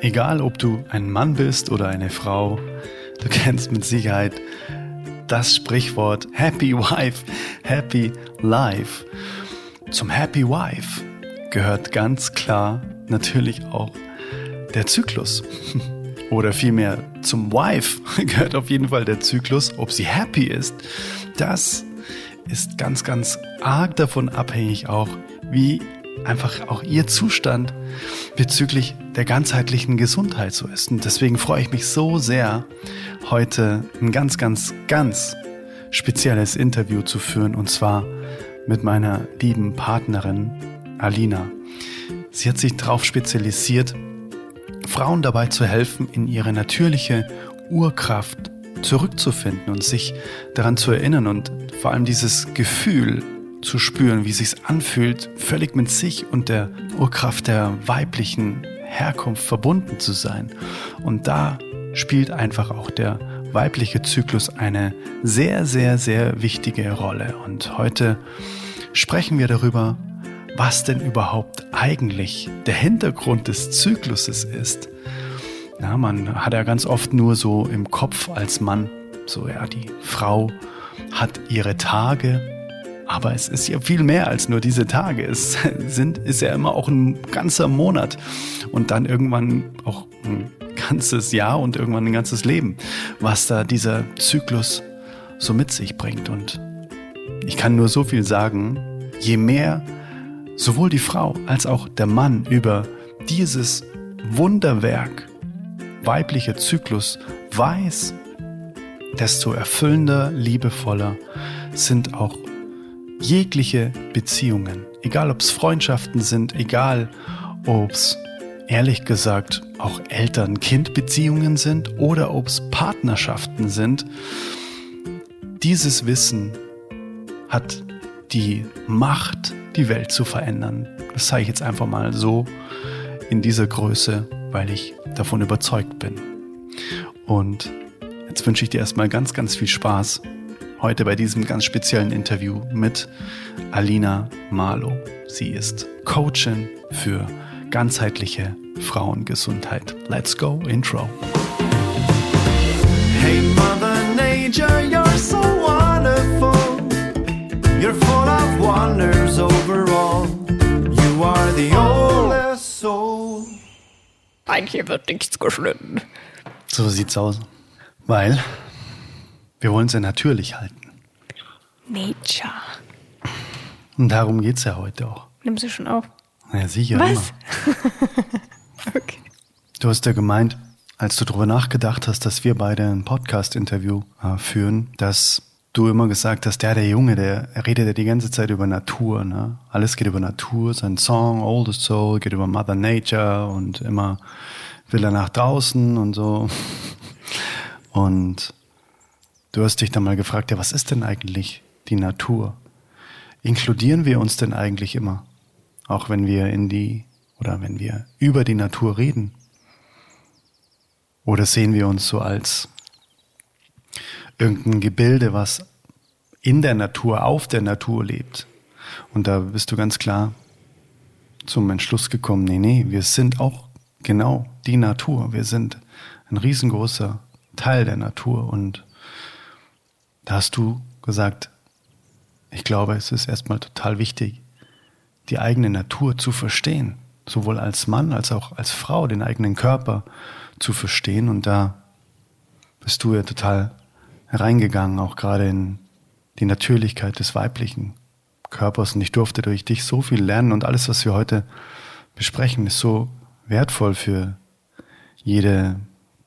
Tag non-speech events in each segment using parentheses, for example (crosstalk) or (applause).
Egal, ob du ein Mann bist oder eine Frau, du kennst mit Sicherheit das Sprichwort Happy Wife, Happy Life. Zum Happy Wife gehört ganz klar natürlich auch der Zyklus. (laughs) Oder vielmehr zum Wife (laughs) gehört auf jeden Fall der Zyklus, ob sie happy ist. Das ist ganz, ganz arg davon abhängig auch, wie einfach auch ihr Zustand bezüglich der ganzheitlichen Gesundheit so ist. Und deswegen freue ich mich so sehr, heute ein ganz, ganz, ganz spezielles Interview zu führen und zwar mit meiner lieben Partnerin Alina. Sie hat sich darauf spezialisiert, Frauen dabei zu helfen, in ihre natürliche Urkraft zurückzufinden und sich daran zu erinnern und vor allem dieses Gefühl zu spüren, wie es sich anfühlt, völlig mit sich und der Urkraft der weiblichen Herkunft verbunden zu sein. Und da spielt einfach auch der weibliche Zyklus eine sehr, sehr, sehr wichtige Rolle. Und heute sprechen wir darüber, was denn überhaupt eigentlich der Hintergrund des Zykluses ist. Ja, man hat ja ganz oft nur so im Kopf als Mann, so ja, die Frau hat ihre Tage, aber es ist ja viel mehr als nur diese Tage. Es (laughs) sind, ist ja immer auch ein ganzer Monat und dann irgendwann auch ein ganzes Jahr und irgendwann ein ganzes Leben, was da dieser Zyklus so mit sich bringt. Und ich kann nur so viel sagen, je mehr sowohl die Frau als auch der Mann über dieses Wunderwerk weiblicher Zyklus weiß, desto erfüllender, liebevoller sind auch jegliche Beziehungen. Egal ob es Freundschaften sind, egal ob es ehrlich gesagt auch Eltern-Kind-Beziehungen sind oder ob es Partnerschaften sind. Dieses Wissen hat die Macht, die Welt zu verändern. Das zeige ich jetzt einfach mal so in dieser Größe, weil ich davon überzeugt bin. Und jetzt wünsche ich dir erstmal ganz, ganz viel Spaß heute bei diesem ganz speziellen Interview mit Alina Marlow. Sie ist Coachin für ganzheitliche Frauengesundheit. Let's go, Intro. Hey Mother Nature, you're so wonderful. You're full of wonders overall. You are the oldest soul. Nein, hier wird nichts geschnitten. So sieht's aus. Weil wir wollen es ja natürlich halten. Nature. Und darum geht es ja heute auch. Nimmst du schon auf? Ja, sicher. Was? (laughs) okay. Du hast ja gemeint, als du darüber nachgedacht hast, dass wir beide ein Podcast-Interview äh, führen, dass du immer gesagt hast, ja, der Junge, der redet ja die ganze Zeit über Natur. Ne? Alles geht über Natur. Sein Song, Oldest Soul, geht über Mother Nature und immer will er nach draußen und so. (laughs) Und Du hast dich dann mal gefragt, ja, was ist denn eigentlich die Natur? Inkludieren wir uns denn eigentlich immer? Auch wenn wir in die oder wenn wir über die Natur reden? Oder sehen wir uns so als irgendein Gebilde, was in der Natur, auf der Natur lebt? Und da bist du ganz klar zum Entschluss gekommen, nee, nee, wir sind auch genau die Natur. Wir sind ein riesengroßer Teil der Natur und da hast du gesagt, ich glaube, es ist erstmal total wichtig, die eigene Natur zu verstehen, sowohl als Mann als auch als Frau, den eigenen Körper zu verstehen. Und da bist du ja total reingegangen, auch gerade in die Natürlichkeit des weiblichen Körpers. Und ich durfte durch dich so viel lernen und alles, was wir heute besprechen, ist so wertvoll für jede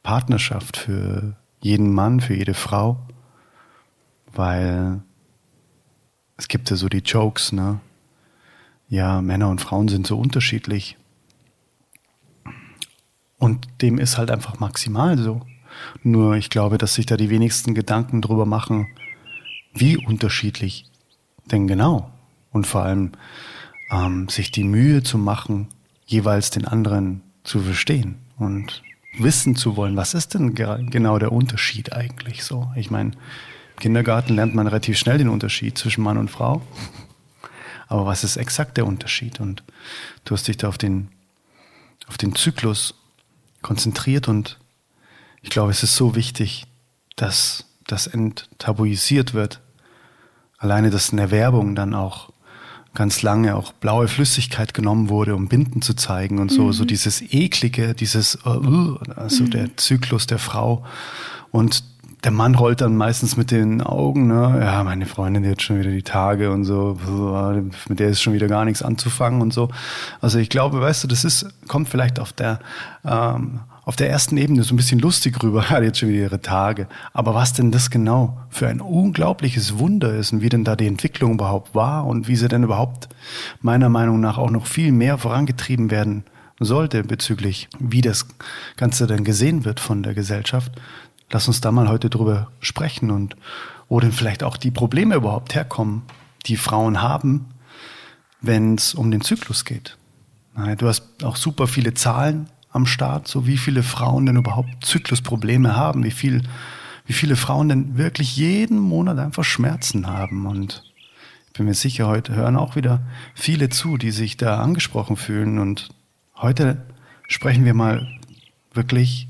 Partnerschaft, für jeden Mann, für jede Frau weil es gibt ja so die Jokes, ne? Ja, Männer und Frauen sind so unterschiedlich. Und dem ist halt einfach maximal so. Nur ich glaube, dass sich da die wenigsten Gedanken drüber machen, wie unterschiedlich denn genau. Und vor allem ähm, sich die Mühe zu machen, jeweils den anderen zu verstehen und wissen zu wollen, was ist denn genau der Unterschied eigentlich so. Ich meine, Kindergarten lernt man relativ schnell den Unterschied zwischen Mann und Frau. Aber was ist exakt der Unterschied? Und du hast dich da auf den, auf den Zyklus konzentriert und ich glaube, es ist so wichtig, dass das enttabuisiert wird. Alleine, dass in der Werbung dann auch ganz lange auch blaue Flüssigkeit genommen wurde, um Binden zu zeigen und so, mhm. so dieses eklige, dieses, uh, also mhm. der Zyklus der Frau und der Mann rollt dann meistens mit den Augen, ne? Ja, meine Freundin, die hat schon wieder die Tage und so, mit der ist schon wieder gar nichts anzufangen und so. Also ich glaube, weißt du, das ist, kommt vielleicht auf der, ähm, auf der ersten Ebene so ein bisschen lustig rüber, (laughs) hat jetzt schon wieder ihre Tage. Aber was denn das genau für ein unglaubliches Wunder ist und wie denn da die Entwicklung überhaupt war und wie sie denn überhaupt meiner Meinung nach auch noch viel mehr vorangetrieben werden sollte bezüglich, wie das Ganze dann gesehen wird von der Gesellschaft, Lass uns da mal heute drüber sprechen und wo denn vielleicht auch die Probleme überhaupt herkommen, die Frauen haben, wenn es um den Zyklus geht. Du hast auch super viele Zahlen am Start, so wie viele Frauen denn überhaupt Zyklusprobleme haben, wie viel, wie viele Frauen denn wirklich jeden Monat einfach Schmerzen haben. Und ich bin mir sicher, heute hören auch wieder viele zu, die sich da angesprochen fühlen. Und heute sprechen wir mal wirklich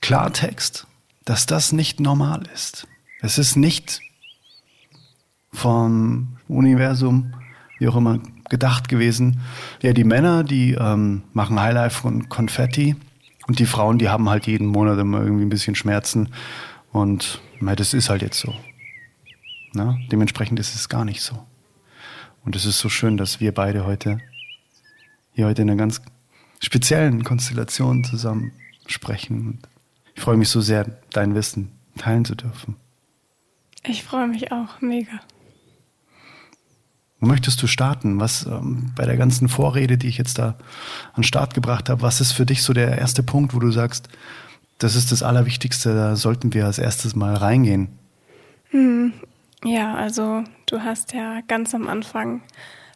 Klartext, dass das nicht normal ist. Es ist nicht vom Universum, wie auch immer, gedacht gewesen. Ja, die Männer, die ähm, machen Highlife und Konfetti und die Frauen, die haben halt jeden Monat immer irgendwie ein bisschen Schmerzen und na, das ist halt jetzt so. Na? Dementsprechend ist es gar nicht so. Und es ist so schön, dass wir beide heute hier heute in einer ganz speziellen Konstellation zusammen sprechen und ich freue mich so sehr, dein Wissen teilen zu dürfen. Ich freue mich auch, mega. Wo möchtest du starten? Was ähm, bei der ganzen Vorrede, die ich jetzt da an den Start gebracht habe, was ist für dich so der erste Punkt, wo du sagst, das ist das Allerwichtigste, da sollten wir als erstes mal reingehen? Hm, ja, also du hast ja ganz am Anfang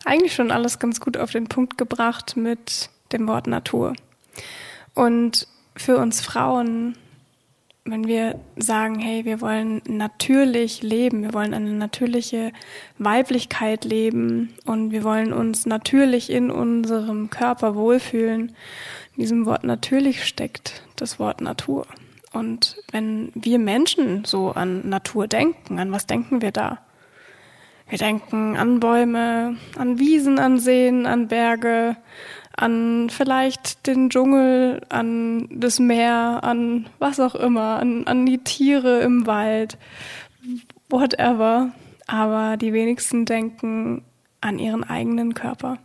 eigentlich schon alles ganz gut auf den Punkt gebracht mit dem Wort Natur. Und für uns Frauen wenn wir sagen, hey, wir wollen natürlich leben, wir wollen eine natürliche Weiblichkeit leben und wir wollen uns natürlich in unserem Körper wohlfühlen, in diesem Wort natürlich steckt das Wort Natur. Und wenn wir Menschen so an Natur denken, an was denken wir da? Wir denken an Bäume, an Wiesen, an Seen, an Berge, an vielleicht den Dschungel, an das Meer, an was auch immer, an, an die Tiere im Wald, whatever. Aber die wenigsten denken an ihren eigenen Körper.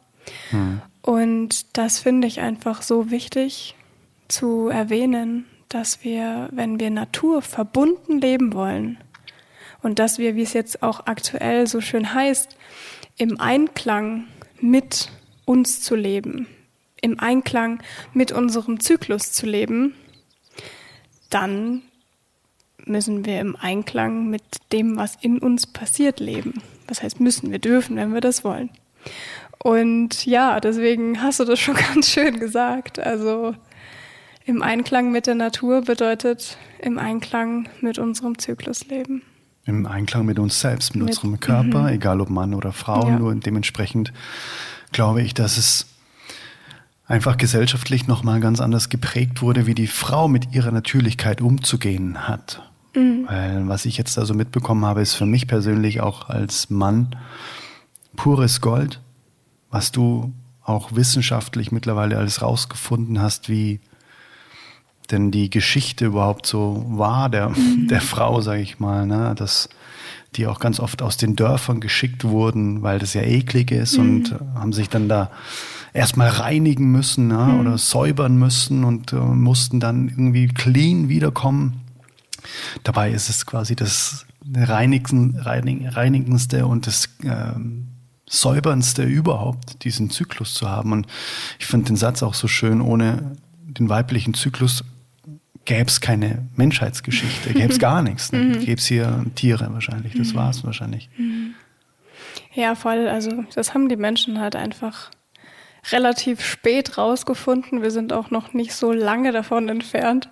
Hm. Und das finde ich einfach so wichtig zu erwähnen, dass wir, wenn wir Natur verbunden leben wollen und dass wir, wie es jetzt auch aktuell so schön heißt, im Einklang mit uns zu leben, im Einklang mit unserem Zyklus zu leben, dann müssen wir im Einklang mit dem, was in uns passiert, leben. Das heißt, müssen wir dürfen, wenn wir das wollen. Und ja, deswegen hast du das schon (laughs) ganz schön gesagt. Also im Einklang mit der Natur bedeutet im Einklang mit unserem Zyklus leben. Im Einklang mit uns selbst, mit, mit unserem Körper, mhm. egal ob Mann oder Frau. Ja. Nur dementsprechend glaube ich, dass es einfach gesellschaftlich nochmal ganz anders geprägt wurde, wie die Frau mit ihrer Natürlichkeit umzugehen hat. Mhm. Weil was ich jetzt da so mitbekommen habe, ist für mich persönlich auch als Mann pures Gold, was du auch wissenschaftlich mittlerweile alles rausgefunden hast, wie denn die Geschichte überhaupt so war der, mhm. der Frau, sage ich mal, ne? dass die auch ganz oft aus den Dörfern geschickt wurden, weil das ja eklig ist mhm. und haben sich dann da erstmal reinigen müssen ne, mhm. oder säubern müssen und äh, mussten dann irgendwie clean wiederkommen. Dabei ist es quasi das reinigen, reinigen, reinigendste und das äh, säuberndste überhaupt, diesen Zyklus zu haben. Und ich finde den Satz auch so schön, ohne den weiblichen Zyklus gäbe es keine Menschheitsgeschichte, gäbe es (laughs) gar nichts. Ne? Mhm. Gäbe es hier Tiere wahrscheinlich, das mhm. war es wahrscheinlich. Mhm. Ja, voll. Also das haben die Menschen halt einfach relativ spät rausgefunden. Wir sind auch noch nicht so lange davon entfernt.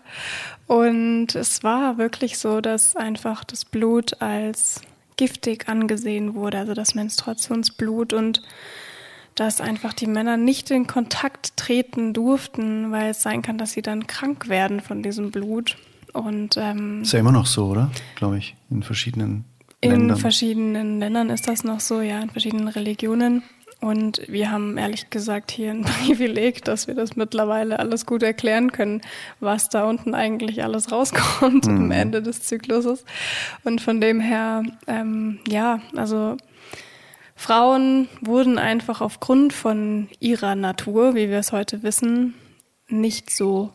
Und es war wirklich so, dass einfach das Blut als giftig angesehen wurde, also das Menstruationsblut. Und dass einfach die Männer nicht in Kontakt treten durften, weil es sein kann, dass sie dann krank werden von diesem Blut. Und ähm, ist ja immer noch so, oder? Glaube ich, in verschiedenen in Ländern. In verschiedenen Ländern ist das noch so, ja, in verschiedenen Religionen. Und wir haben ehrlich gesagt hier ein (laughs) Privileg, dass wir das mittlerweile alles gut erklären können, was da unten eigentlich alles rauskommt mhm. am Ende des Zykluses. Und von dem her, ähm, ja, also Frauen wurden einfach aufgrund von ihrer Natur, wie wir es heute wissen, nicht so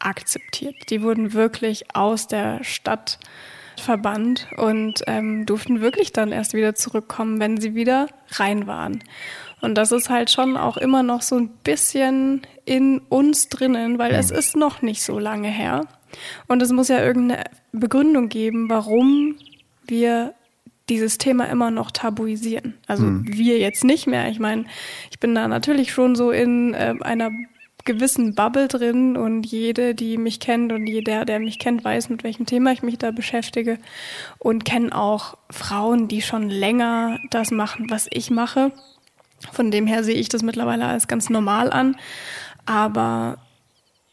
akzeptiert. Die wurden wirklich aus der Stadt verbannt und ähm, durften wirklich dann erst wieder zurückkommen, wenn sie wieder rein waren. Und das ist halt schon auch immer noch so ein bisschen in uns drinnen, weil es ist noch nicht so lange her. Und es muss ja irgendeine Begründung geben, warum wir dieses Thema immer noch tabuisieren. Also mhm. wir jetzt nicht mehr. Ich meine, ich bin da natürlich schon so in äh, einer gewissen Bubble drin und jede, die mich kennt und jeder, der mich kennt, weiß, mit welchem Thema ich mich da beschäftige und kenne auch Frauen, die schon länger das machen, was ich mache. Von dem her sehe ich das mittlerweile als ganz normal an. Aber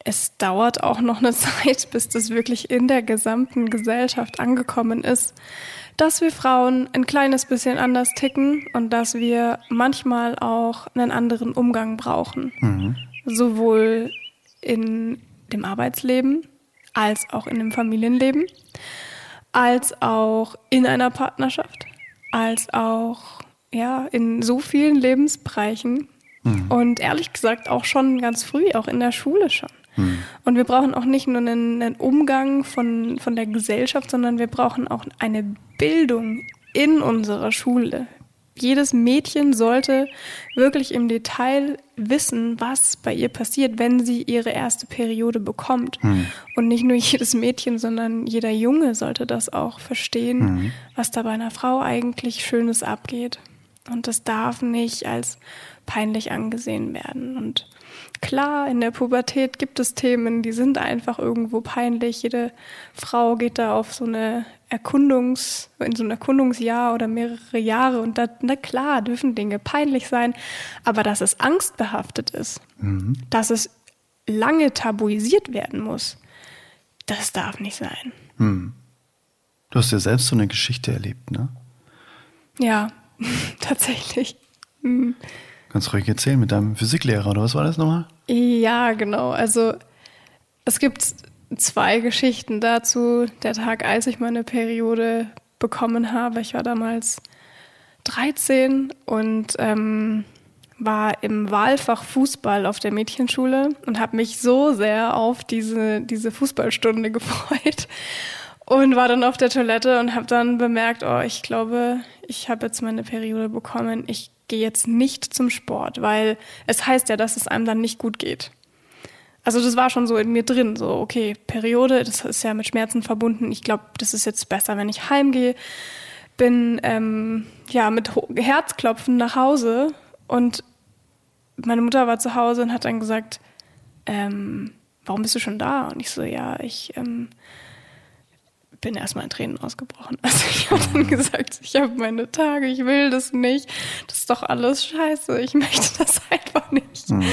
es dauert auch noch eine (laughs) Zeit, bis das wirklich in der gesamten Gesellschaft angekommen ist, dass wir Frauen ein kleines bisschen anders ticken und dass wir manchmal auch einen anderen Umgang brauchen. Mhm. Sowohl in dem Arbeitsleben als auch in dem Familienleben, als auch in einer Partnerschaft, als auch ja, in so vielen Lebensbereichen. Mhm. Und ehrlich gesagt auch schon ganz früh, auch in der Schule schon. Hm. Und wir brauchen auch nicht nur einen, einen, Umgang von, von der Gesellschaft, sondern wir brauchen auch eine Bildung in unserer Schule. Jedes Mädchen sollte wirklich im Detail wissen, was bei ihr passiert, wenn sie ihre erste Periode bekommt. Hm. Und nicht nur (laughs) jedes Mädchen, sondern jeder Junge sollte das auch verstehen, hm. was da bei einer Frau eigentlich Schönes abgeht. Und das darf nicht als peinlich angesehen werden. Und Klar, in der Pubertät gibt es Themen, die sind einfach irgendwo peinlich. Jede Frau geht da auf so eine Erkundungs, in so ein Erkundungsjahr oder mehrere Jahre und da, na klar, dürfen Dinge peinlich sein, aber dass es angstbehaftet ist, mhm. dass es lange tabuisiert werden muss, das darf nicht sein. Mhm. Du hast ja selbst so eine Geschichte erlebt, ne? Ja, (laughs) tatsächlich. Mhm. Ganz ruhig erzählen mit deinem Physiklehrer, oder was war das nochmal? Ja, genau. Also es gibt zwei Geschichten dazu. Der Tag, als ich meine Periode bekommen habe. Ich war damals 13 und ähm, war im Wahlfach Fußball auf der Mädchenschule und habe mich so sehr auf diese, diese Fußballstunde (laughs) gefreut und war dann auf der Toilette und habe dann bemerkt, oh, ich glaube, ich habe jetzt meine Periode bekommen. Ich gehe jetzt nicht zum Sport, weil es heißt ja, dass es einem dann nicht gut geht. Also das war schon so in mir drin, so okay, Periode, das ist ja mit Schmerzen verbunden. Ich glaube, das ist jetzt besser, wenn ich heimgehe. Bin ähm, ja mit Herzklopfen nach Hause und meine Mutter war zu Hause und hat dann gesagt, ähm, warum bist du schon da? Und ich so, ja, ich ähm, bin erstmal in Tränen ausgebrochen. (laughs) Also ich habe dann gesagt, ich habe meine Tage, ich will das nicht. Das ist doch alles scheiße. Ich möchte (laughs) das einfach nicht. Mhm.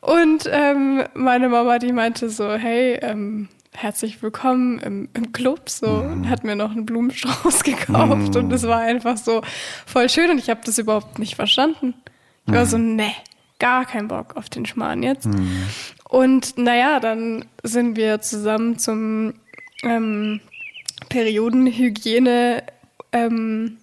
Und ähm, meine Mama, die meinte so, hey, ähm, herzlich willkommen im, im Club, so mhm. hat mir noch einen Blumenstrauß (laughs) gekauft mhm. und es war einfach so voll schön und ich habe das überhaupt nicht verstanden. Ich war so, mhm. ne, gar keinen Bock auf den Schmarrn jetzt. Mhm. Und naja, dann sind wir zusammen zum ähm, Periodenhygiene ähm,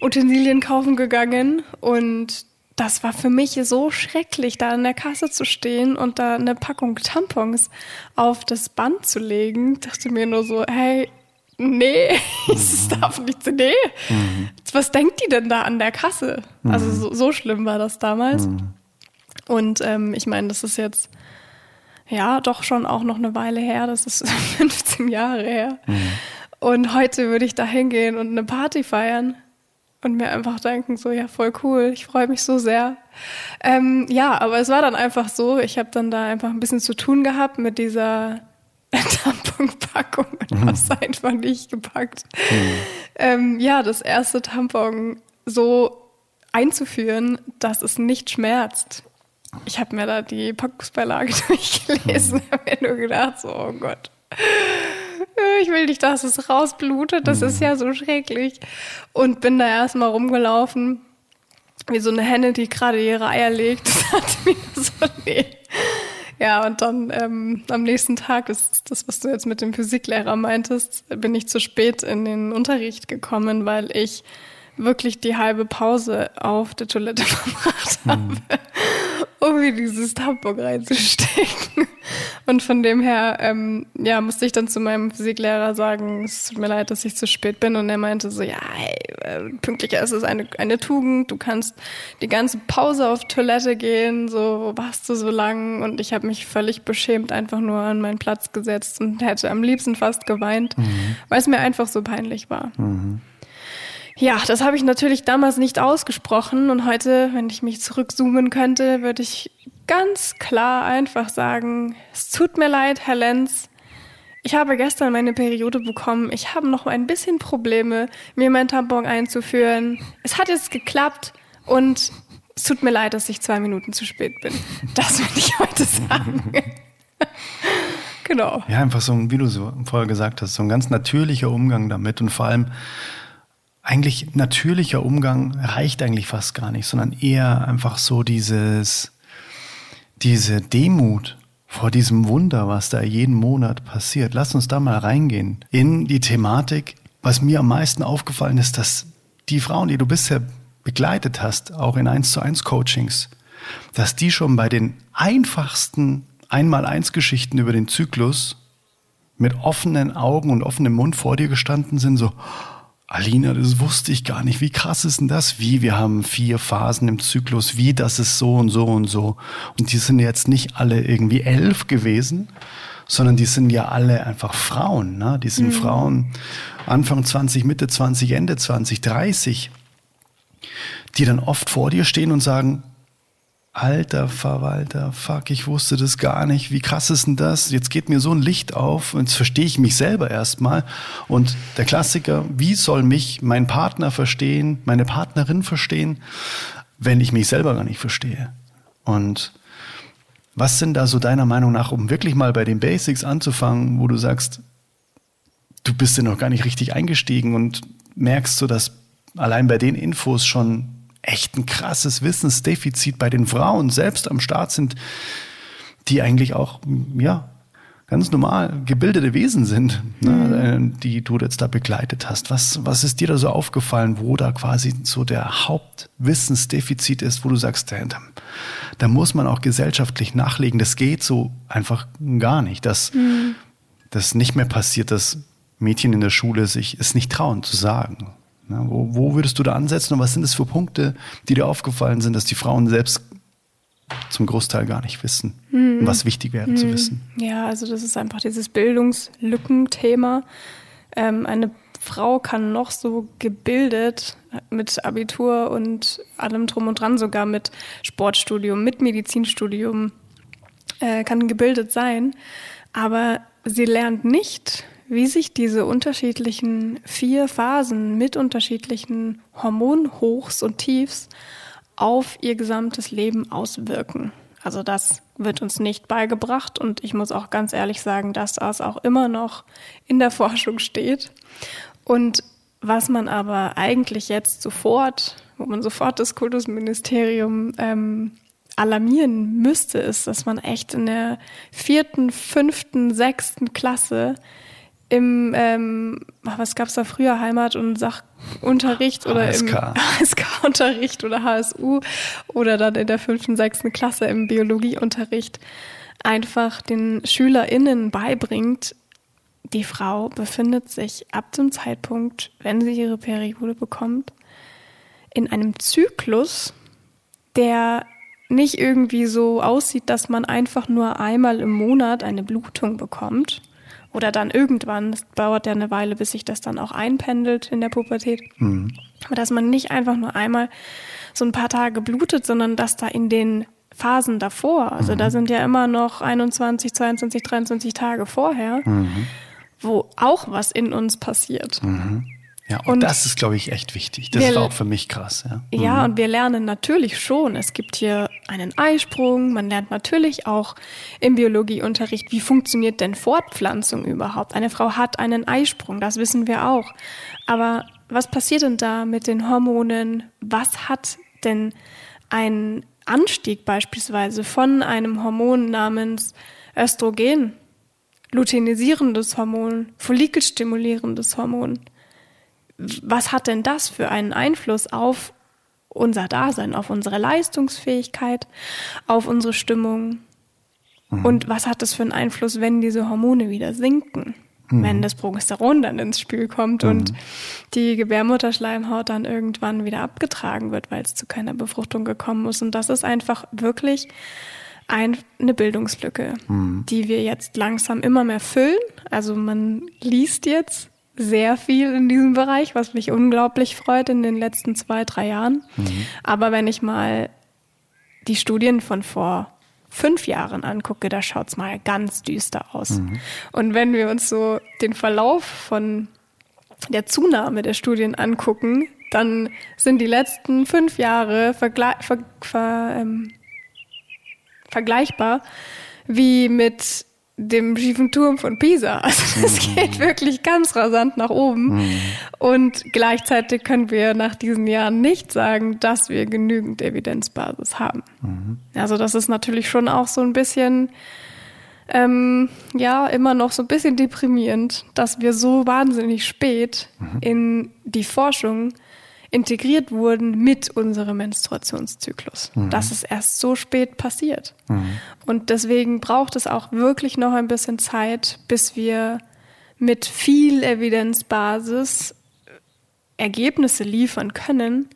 Utensilien kaufen gegangen und das war für mich so schrecklich, da an der Kasse zu stehen und da eine Packung Tampons auf das Band zu legen. Ich dachte mir nur so, hey, nee, (laughs) das mhm. darf nicht, nee. Mhm. Was denkt die denn da an der Kasse? Mhm. Also so, so, schlimm war das damals. Mhm. Und ähm, ich meine, das ist jetzt ja, doch schon auch noch eine Weile her. Das ist (laughs) 15 Jahre her. Mhm. Und heute würde ich da hingehen und eine Party feiern und mir einfach denken, so, ja, voll cool, ich freue mich so sehr. Ähm, ja, aber es war dann einfach so, ich habe dann da einfach ein bisschen zu tun gehabt mit dieser (laughs) Tamponpackung und mhm. habe es einfach nicht gepackt. Mhm. Ähm, ja, das erste Tampon so einzuführen, dass es nicht schmerzt. Ich habe mir da die Packungsbeilage (laughs) durchgelesen, mhm. habe mir nur gedacht, so, oh Gott. Ich will nicht, dass es rausblutet, das ist ja so schrecklich. Und bin da erstmal rumgelaufen, wie so eine Henne, die gerade ihre Eier legt. (laughs) Das hat mir so, nee. Ja, und dann ähm, am nächsten Tag, das ist das, was du jetzt mit dem Physiklehrer meintest, bin ich zu spät in den Unterricht gekommen, weil ich wirklich die halbe Pause auf der Toilette (laughs) verbracht habe, mhm. Um mir dieses Tampon reinzustecken. Und von dem her, ähm, ja, musste ich dann zu meinem Physiklehrer sagen, es tut mir leid, dass ich zu spät bin. Und er meinte so, ja, hey, äh, pünktlicher ist es eine, eine Tugend. Du kannst die ganze Pause auf Toilette gehen, so warst du so lang. Und ich habe mich völlig beschämt einfach nur an meinen Platz gesetzt und hätte am liebsten fast geweint, mhm. weil es mir einfach so peinlich war. Mhm. Ja, das habe ich natürlich damals nicht ausgesprochen und heute, wenn ich mich zurückzoomen könnte, würde ich ganz klar einfach sagen, es tut mir leid, Herr Lenz. Ich habe gestern meine Periode bekommen. Ich habe noch ein bisschen Probleme, mir mein Tampon einzuführen. Es hat jetzt geklappt und es tut mir leid, dass ich zwei Minuten zu spät bin. Das würde ich heute sagen. (laughs) genau. Ja, einfach so, wie du so vorher gesagt hast, so ein ganz natürlicher Umgang damit und vor allem eigentlich natürlicher Umgang reicht eigentlich fast gar nicht, sondern eher einfach so dieses, diese Demut vor diesem Wunder, was da jeden Monat passiert. Lass uns da mal reingehen in die Thematik. Was mir am meisten aufgefallen ist, dass die Frauen, die du bisher begleitet hast, auch in 1 zu 1 Coachings, dass die schon bei den einfachsten Einmal-Eins-Geschichten über den Zyklus mit offenen Augen und offenem Mund vor dir gestanden sind, so, Alina, das wusste ich gar nicht. Wie krass ist denn das? Wie? Wir haben vier Phasen im Zyklus. Wie? Das ist so und so und so. Und die sind jetzt nicht alle irgendwie elf gewesen, sondern die sind ja alle einfach Frauen. Ne? Die sind mhm. Frauen Anfang 20, Mitte 20, Ende 20, 30, die dann oft vor dir stehen und sagen, Alter Verwalter, fuck, ich wusste das gar nicht. Wie krass ist denn das? Jetzt geht mir so ein Licht auf und jetzt verstehe ich mich selber erstmal. Und der Klassiker, wie soll mich mein Partner verstehen, meine Partnerin verstehen, wenn ich mich selber gar nicht verstehe? Und was sind da so deiner Meinung nach, um wirklich mal bei den Basics anzufangen, wo du sagst, du bist ja noch gar nicht richtig eingestiegen und merkst so, dass allein bei den Infos schon echt ein krasses Wissensdefizit bei den Frauen selbst am Start sind, die eigentlich auch, ja, ganz normal gebildete Wesen sind, ne, mhm. äh, die du jetzt da begleitet hast. Was, was ist dir da so aufgefallen, wo da quasi so der Hauptwissensdefizit ist, wo du sagst, da, da muss man auch gesellschaftlich nachlegen. Das geht so einfach gar nicht. Dass mhm. das nicht mehr passiert, dass Mädchen in der Schule sich es nicht trauen zu sagen. Ja, wo, wo würdest du da ansetzen und was sind das für Punkte, die dir aufgefallen sind, dass die Frauen selbst zum Großteil gar nicht wissen, mhm. was wichtig wäre mhm. zu wissen? Ja, also das ist einfach dieses Bildungslückenthema. Ähm, eine Frau kann noch so gebildet mit Abitur und allem drum und dran, sogar mit Sportstudium, mit Medizinstudium, äh, kann gebildet sein, aber sie lernt nicht, wie sich diese unterschiedlichen vier Phasen mit unterschiedlichen Hormonhochs und Tiefs auf ihr gesamtes Leben auswirken. Also das wird uns nicht beigebracht und ich muss auch ganz ehrlich sagen, dass das auch immer noch in der Forschung steht. Und was man aber eigentlich jetzt sofort, wo man sofort das Kultusministerium ähm, alarmieren müsste, ist, dass man echt in der vierten, fünften, sechsten Klasse im, ähm, was gab es da früher, Heimat- und Sachunterricht oder HSK. im HSK-Unterricht oder HSU oder dann in der fünften, sechsten Klasse im Biologieunterricht einfach den SchülerInnen beibringt, die Frau befindet sich ab dem Zeitpunkt, wenn sie ihre Periode bekommt, in einem Zyklus, der nicht irgendwie so aussieht, dass man einfach nur einmal im Monat eine Blutung bekommt, oder dann irgendwann, es dauert ja eine Weile, bis sich das dann auch einpendelt in der Pubertät. Mhm. Aber dass man nicht einfach nur einmal so ein paar Tage blutet, sondern dass da in den Phasen davor, also mhm. da sind ja immer noch 21, 22, 23 Tage vorher, mhm. wo auch was in uns passiert. Mhm. Ja, und, und das ist, glaube ich, echt wichtig. Das ist auch für mich krass. Ja, ja mhm. und wir lernen natürlich schon. Es gibt hier einen Eisprung. Man lernt natürlich auch im Biologieunterricht, wie funktioniert denn Fortpflanzung überhaupt. Eine Frau hat einen Eisprung, das wissen wir auch. Aber was passiert denn da mit den Hormonen? Was hat denn ein Anstieg beispielsweise von einem Hormon namens Östrogen, luteinisierendes Hormon, follikelstimulierendes Hormon? Was hat denn das für einen Einfluss auf unser Dasein, auf unsere Leistungsfähigkeit, auf unsere Stimmung? Mhm. Und was hat das für einen Einfluss, wenn diese Hormone wieder sinken? Mhm. Wenn das Progesteron dann ins Spiel kommt mhm. und die Gebärmutterschleimhaut dann irgendwann wieder abgetragen wird, weil es zu keiner Befruchtung gekommen ist. Und das ist einfach wirklich ein, eine Bildungslücke, mhm. die wir jetzt langsam immer mehr füllen. Also man liest jetzt sehr viel in diesem Bereich, was mich unglaublich freut in den letzten zwei, drei Jahren. Mhm. Aber wenn ich mal die Studien von vor fünf Jahren angucke, da schaut's mal ganz düster aus. Mhm. Und wenn wir uns so den Verlauf von der Zunahme der Studien angucken, dann sind die letzten fünf Jahre vergle ver ver ähm, vergleichbar wie mit dem schiefen Turm von Pisa. (laughs) Also das mhm. geht wirklich ganz rasant nach oben. Mhm. Und gleichzeitig können wir nach diesen Jahren nicht sagen, dass wir genügend Evidenzbasis haben. Mhm. Also das ist natürlich schon auch so ein bisschen, ähm, ja, immer noch so ein bisschen deprimierend, dass wir so wahnsinnig spät in die Forschung integriert wurden mit unserem Menstruationszyklus. Mhm. Das ist erst so spät passiert. Mhm. Und deswegen braucht es auch wirklich noch ein bisschen Zeit, bis wir mit viel Evidenzbasis Ergebnisse liefern können,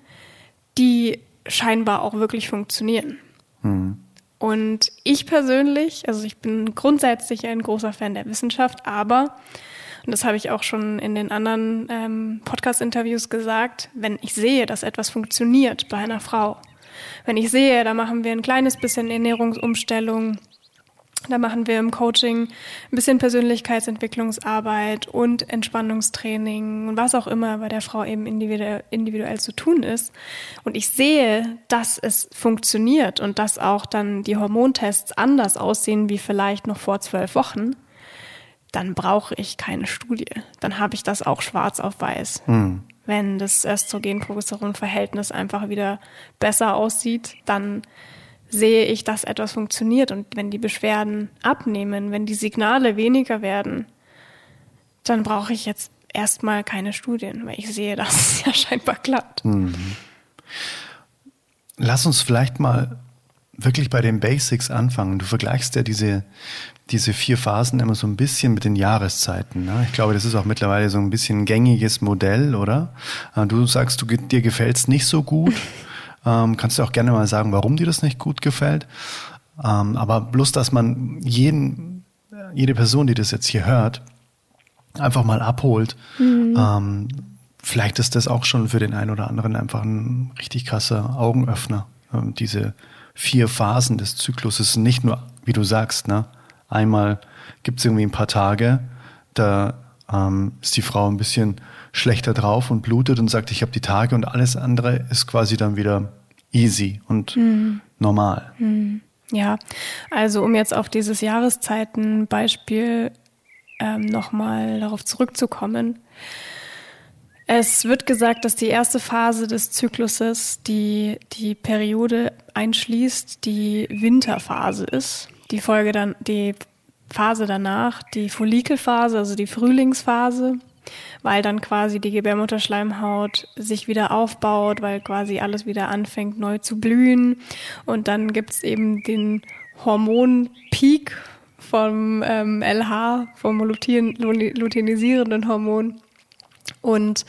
die scheinbar auch wirklich funktionieren. Mhm. Und ich persönlich, also ich bin grundsätzlich ein großer Fan der Wissenschaft, aber und das habe ich auch schon in den anderen ähm, Podcast-Interviews gesagt, wenn ich sehe, dass etwas funktioniert bei einer Frau, wenn ich sehe, da machen wir ein kleines bisschen Ernährungsumstellung, da machen wir im Coaching ein bisschen Persönlichkeitsentwicklungsarbeit und Entspannungstraining und was auch immer bei der Frau eben individuell, individuell zu tun ist. Und ich sehe, dass es funktioniert und dass auch dann die Hormontests anders aussehen wie vielleicht noch vor zwölf Wochen, dann brauche ich keine Studie. Dann habe ich das auch schwarz auf weiß. Mhm. Wenn das Östrogen-Progesteron-Verhältnis einfach wieder besser aussieht, dann sehe ich, dass etwas funktioniert. Und wenn die Beschwerden abnehmen, wenn die Signale weniger werden, dann brauche ich jetzt erstmal keine Studien, weil ich sehe, (laughs) dass es ja scheinbar klappt. Mhm. Lass uns vielleicht mal wirklich bei den Basics anfangen. Du vergleichst ja diese, diese vier Phasen immer so ein bisschen mit den Jahreszeiten. Ne? Ich glaube, das ist auch mittlerweile so ein bisschen ein gängiges Modell, oder? Äh, du sagst, du, dir gefällt es nicht so gut. (laughs) Ähm, kannst du auch gerne mal sagen, warum dir das nicht gut gefällt. Ähm, aber bloß, dass man jeden, jede Person, die das jetzt hier hört, einfach mal abholt. Mhm. Ähm, vielleicht ist das auch schon für den einen oder anderen einfach ein richtig krasser Augenöffner. Ähm, diese vier Phasen des Zykluses, nicht nur, wie du sagst, ne? Einmal gibt es irgendwie ein paar Tage, da ähm, ist die Frau ein bisschen schlechter drauf und blutet und sagt, ich habe die Tage und alles andere ist quasi dann wieder easy und mhm. normal. Mhm. Ja, also um jetzt auf dieses Jahreszeitenbeispiel ähm, nochmal darauf zurückzukommen. Es wird gesagt, dass die erste Phase des Zykluses die, die Periode einschließt, die Winterphase ist die Folge dann, die Phase danach, die Follikelphase, also die Frühlingsphase, weil dann quasi die Gebärmutterschleimhaut sich wieder aufbaut, weil quasi alles wieder anfängt neu zu blühen. Und dann gibt's eben den Hormonpeak vom ähm, LH, vom luteinisierenden Hormon. Und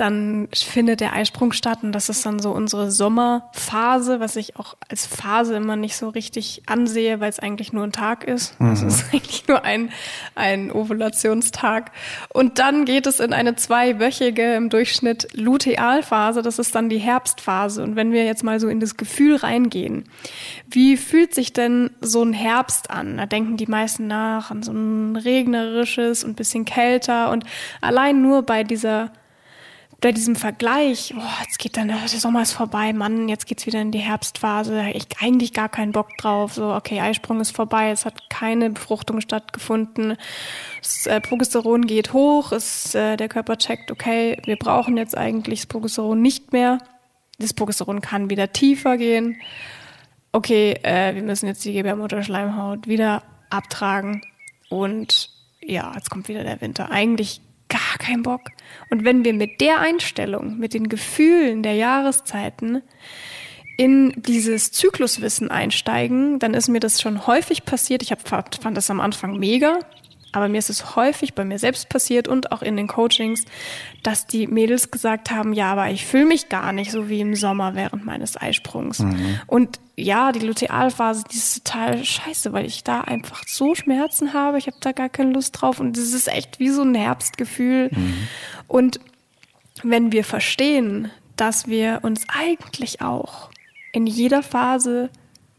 dann findet der Eisprung statt und das ist dann so unsere Sommerphase, was ich auch als Phase immer nicht so richtig ansehe, weil es eigentlich nur ein Tag ist. Mhm. Es ist (laughs) eigentlich nur ein, ein Ovulationstag. Und dann geht es in eine zweiwöchige im Durchschnitt Lutealphase, das ist dann die Herbstphase. Und wenn wir jetzt mal so in das Gefühl reingehen, wie fühlt sich denn so ein Herbst an? Da denken die meisten nach an so ein regnerisches und bisschen kälter und allein nur bei dieser bei diesem Vergleich, oh, jetzt geht dann, der Sommer ist vorbei, Mann, jetzt geht's wieder in die Herbstphase, ich eigentlich gar keinen Bock drauf, so, okay, Eisprung ist vorbei, es hat keine Befruchtung stattgefunden, das äh, Progesteron geht hoch, ist, äh, der Körper checkt, okay, wir brauchen jetzt eigentlich das Progesteron nicht mehr, das Progesteron kann wieder tiefer gehen, okay, äh, wir müssen jetzt die Gebärmutterschleimhaut wieder abtragen. Und ja, jetzt kommt wieder der Winter. Eigentlich gar keinen Bock. Und wenn wir mit der Einstellung, mit den Gefühlen der Jahreszeiten in dieses Zykluswissen einsteigen, dann ist mir das schon häufig passiert. Ich hab, fand das am Anfang mega. Aber mir ist es häufig bei mir selbst passiert und auch in den Coachings, dass die Mädels gesagt haben, ja, aber ich fühle mich gar nicht so wie im Sommer während meines Eisprungs. Mhm. Und ja, die Lutealphase, die ist total scheiße, weil ich da einfach so Schmerzen habe. Ich habe da gar keine Lust drauf und das ist echt wie so ein Herbstgefühl. Mhm. Und wenn wir verstehen, dass wir uns eigentlich auch in jeder Phase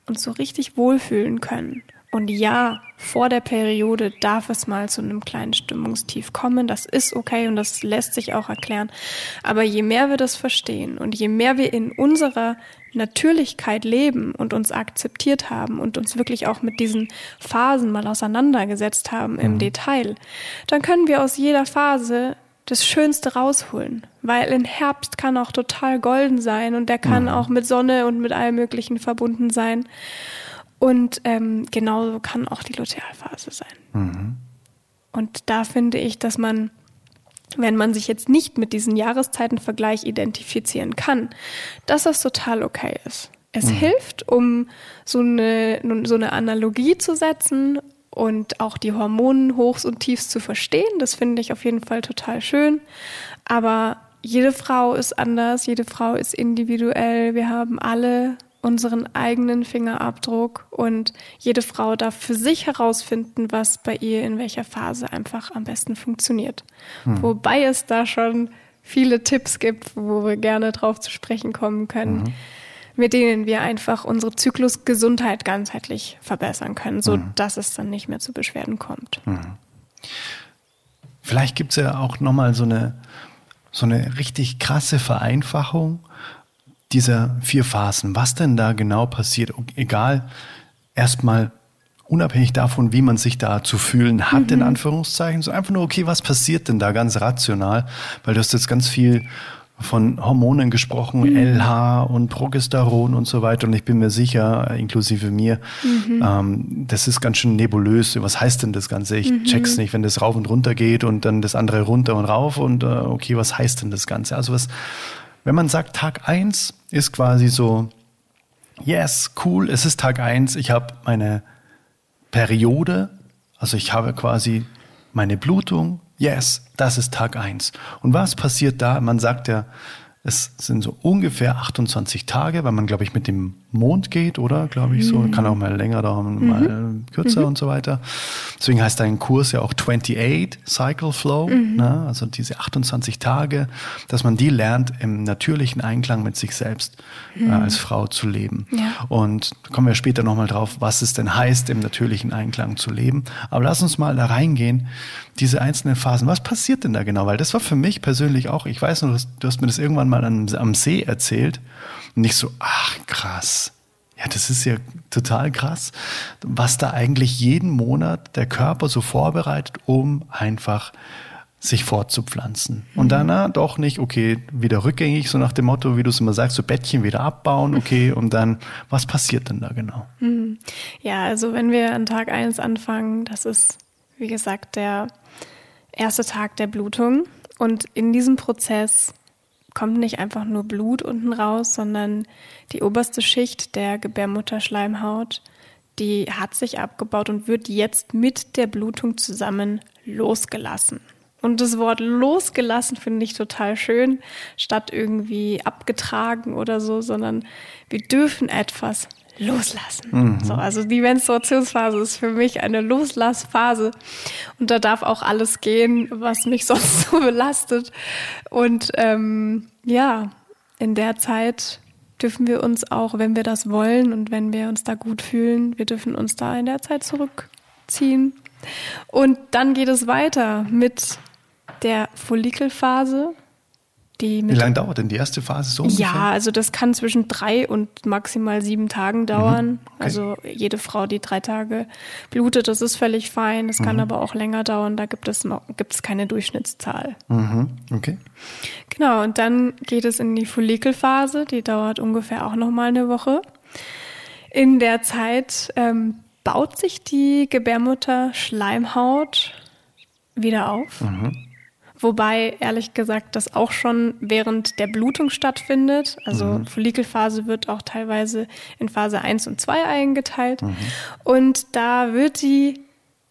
uns so richtig wohlfühlen können und ja, vor der Periode darf es mal zu einem kleinen Stimmungstief kommen. Das ist okay und das lässt sich auch erklären. Aber je mehr wir das verstehen und je mehr wir in unserer Natürlichkeit leben und uns akzeptiert haben und uns wirklich auch mit diesen Phasen mal auseinandergesetzt haben im mhm. Detail, dann können wir aus jeder Phase das Schönste rausholen. Weil ein Herbst kann auch total golden sein und der kann mhm. auch mit Sonne und mit allem Möglichen verbunden sein. Und ähm, genauso kann auch die Lutealphase sein. Mhm. Und da finde ich, dass man, wenn man sich jetzt nicht mit diesem Jahreszeitenvergleich identifizieren kann, dass das total okay ist. Es mhm. hilft, um so eine, so eine Analogie zu setzen und auch die Hormonen Hochs und Tiefs zu verstehen. Das finde ich auf jeden Fall total schön. Aber jede Frau ist anders, jede Frau ist individuell. Wir haben alle unseren eigenen Fingerabdruck und jede Frau darf für sich herausfinden, was bei ihr in welcher Phase einfach am besten funktioniert. Hm. Wobei es da schon viele Tipps gibt, wo wir gerne drauf zu sprechen kommen können, mhm. mit denen wir einfach unsere Zyklusgesundheit ganzheitlich verbessern können, so mhm. dass es dann nicht mehr zu Beschwerden kommt. Mhm. Vielleicht gibt es ja auch nochmal so eine, so eine richtig krasse Vereinfachung dieser vier Phasen, was denn da genau passiert, egal, erstmal unabhängig davon, wie man sich da zu fühlen hat, mhm. in Anführungszeichen, so einfach nur, okay, was passiert denn da ganz rational? Weil du hast jetzt ganz viel von Hormonen gesprochen, mhm. LH und Progesteron und so weiter. Und ich bin mir sicher, inklusive mir, mhm. ähm, das ist ganz schön nebulös. Was heißt denn das Ganze? Ich mhm. check's nicht, wenn das rauf und runter geht und dann das andere runter und rauf und äh, okay, was heißt denn das Ganze? Also was, wenn man sagt, Tag eins ist quasi so, yes, cool, es ist Tag eins, ich habe meine Periode, also ich habe quasi meine Blutung, yes, das ist Tag eins. Und was passiert da? Man sagt ja, es sind so ungefähr 28 Tage, weil man, glaube ich, mit dem Mond geht, oder? Glaube ich so. Mhm. Kann auch mal länger dauern, mhm. mal kürzer mhm. und so weiter. Deswegen heißt dein Kurs ja auch 28 Cycle Flow, mhm. ne? also diese 28 Tage, dass man die lernt, im natürlichen Einklang mit sich selbst äh, mhm. als Frau zu leben. Ja. Und da kommen wir später nochmal drauf, was es denn heißt, im natürlichen Einklang zu leben. Aber lass uns mal da reingehen, diese einzelnen Phasen. Was passiert denn da genau? Weil das war für mich persönlich auch, ich weiß noch, du hast mir das irgendwann mal am, am See erzählt und ich so, ach krass. Ja, das ist ja total krass, was da eigentlich jeden Monat der Körper so vorbereitet, um einfach sich fortzupflanzen. Und mhm. danach doch nicht, okay, wieder rückgängig, so nach dem Motto, wie du es immer sagst, so Bettchen wieder abbauen, okay, (laughs) und dann, was passiert denn da genau? Mhm. Ja, also wenn wir an Tag eins anfangen, das ist, wie gesagt, der erste Tag der Blutung. Und in diesem Prozess kommt nicht einfach nur Blut unten raus, sondern die oberste Schicht der Gebärmutterschleimhaut, die hat sich abgebaut und wird jetzt mit der Blutung zusammen losgelassen. Und das Wort losgelassen finde ich total schön, statt irgendwie abgetragen oder so, sondern wir dürfen etwas loslassen. Mhm. So, also die Menstruationsphase ist für mich eine Loslassphase und da darf auch alles gehen, was mich (laughs) sonst so belastet. Und ähm, ja, in der Zeit dürfen wir uns auch, wenn wir das wollen und wenn wir uns da gut fühlen, wir dürfen uns da in der Zeit zurückziehen. Und dann geht es weiter mit der Follikelphase, Die Wie lange dauert denn die erste Phase so? Ja, ungefähr? also das kann zwischen drei und maximal sieben Tagen dauern. Mhm, okay. Also jede Frau, die drei Tage blutet, das ist völlig fein. Das Mhm. kann aber auch länger dauern. Da gibt es noch, gibt es keine Durchschnittszahl. Mhm, okay. Genau. Und dann geht es in die Follikelphase. Die dauert ungefähr auch noch mal eine Woche. In der Zeit ähm, baut sich die Gebärmutter-Schleimhaut wieder auf. Wobei, ehrlich gesagt, das auch schon während der Blutung stattfindet. Also Follikelphase wird auch teilweise in Phase 1 und 2 eingeteilt. Und da wird die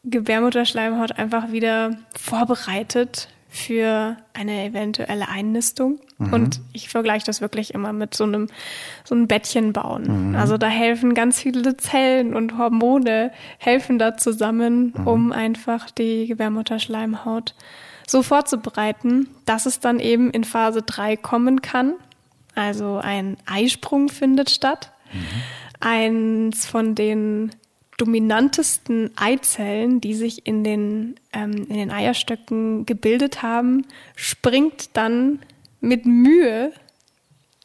Gebärmutterschleimhaut einfach wieder vorbereitet für eine eventuelle Einnistung. Und ich vergleiche das wirklich immer mit so einem, so einem Bettchen bauen. Also da helfen ganz viele Zellen und Hormone helfen da zusammen, um einfach die Gebärmutterschleimhaut so vorzubereiten, dass es dann eben in Phase 3 kommen kann. Also ein Eisprung findet statt. Eins von den dominantesten Eizellen, die sich in den, ähm, in den Eierstöcken gebildet haben, springt dann mit Mühe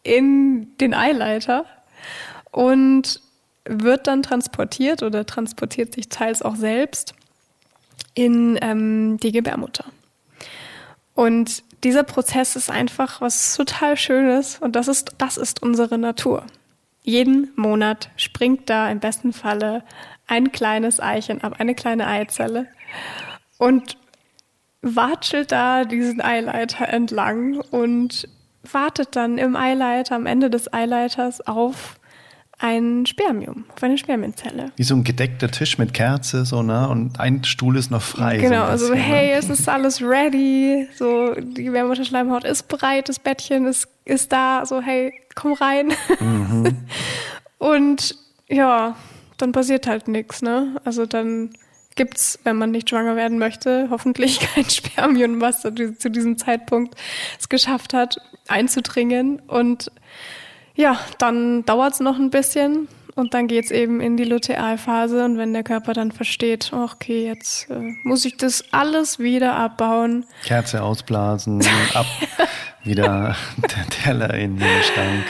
in den Eileiter und wird dann transportiert oder transportiert sich teils auch selbst in ähm, die Gebärmutter. Und dieser Prozess ist einfach was total Schönes und das ist, das ist unsere Natur. Jeden Monat springt da im besten Falle ein kleines Eichen ab, eine kleine Eizelle und watschelt da diesen Eileiter entlang und wartet dann im Eileiter, am Ende des Eileiters auf ein Spermium, auf eine Spermienzelle. Wie so ein gedeckter Tisch mit Kerze, so, ne? Und ein Stuhl ist noch frei. Genau, so also bisschen, hey, ne? es ist alles ready, so die Gebärmutterschleimhaut ist bereit, das Bettchen ist, ist da, so hey, komm rein. (laughs) Und ja, dann passiert halt nichts, ne? Also dann gibt's, wenn man nicht schwanger werden möchte, hoffentlich (laughs) kein Spermium, was zu zu diesem Zeitpunkt es geschafft hat, einzudringen. Und ja, dann dauert's noch ein bisschen und dann geht's eben in die Lutealphase. Und wenn der Körper dann versteht, okay, jetzt äh, muss ich das alles wieder abbauen, Kerze ausblasen, (laughs) ab, wieder der Teller in den Schrank.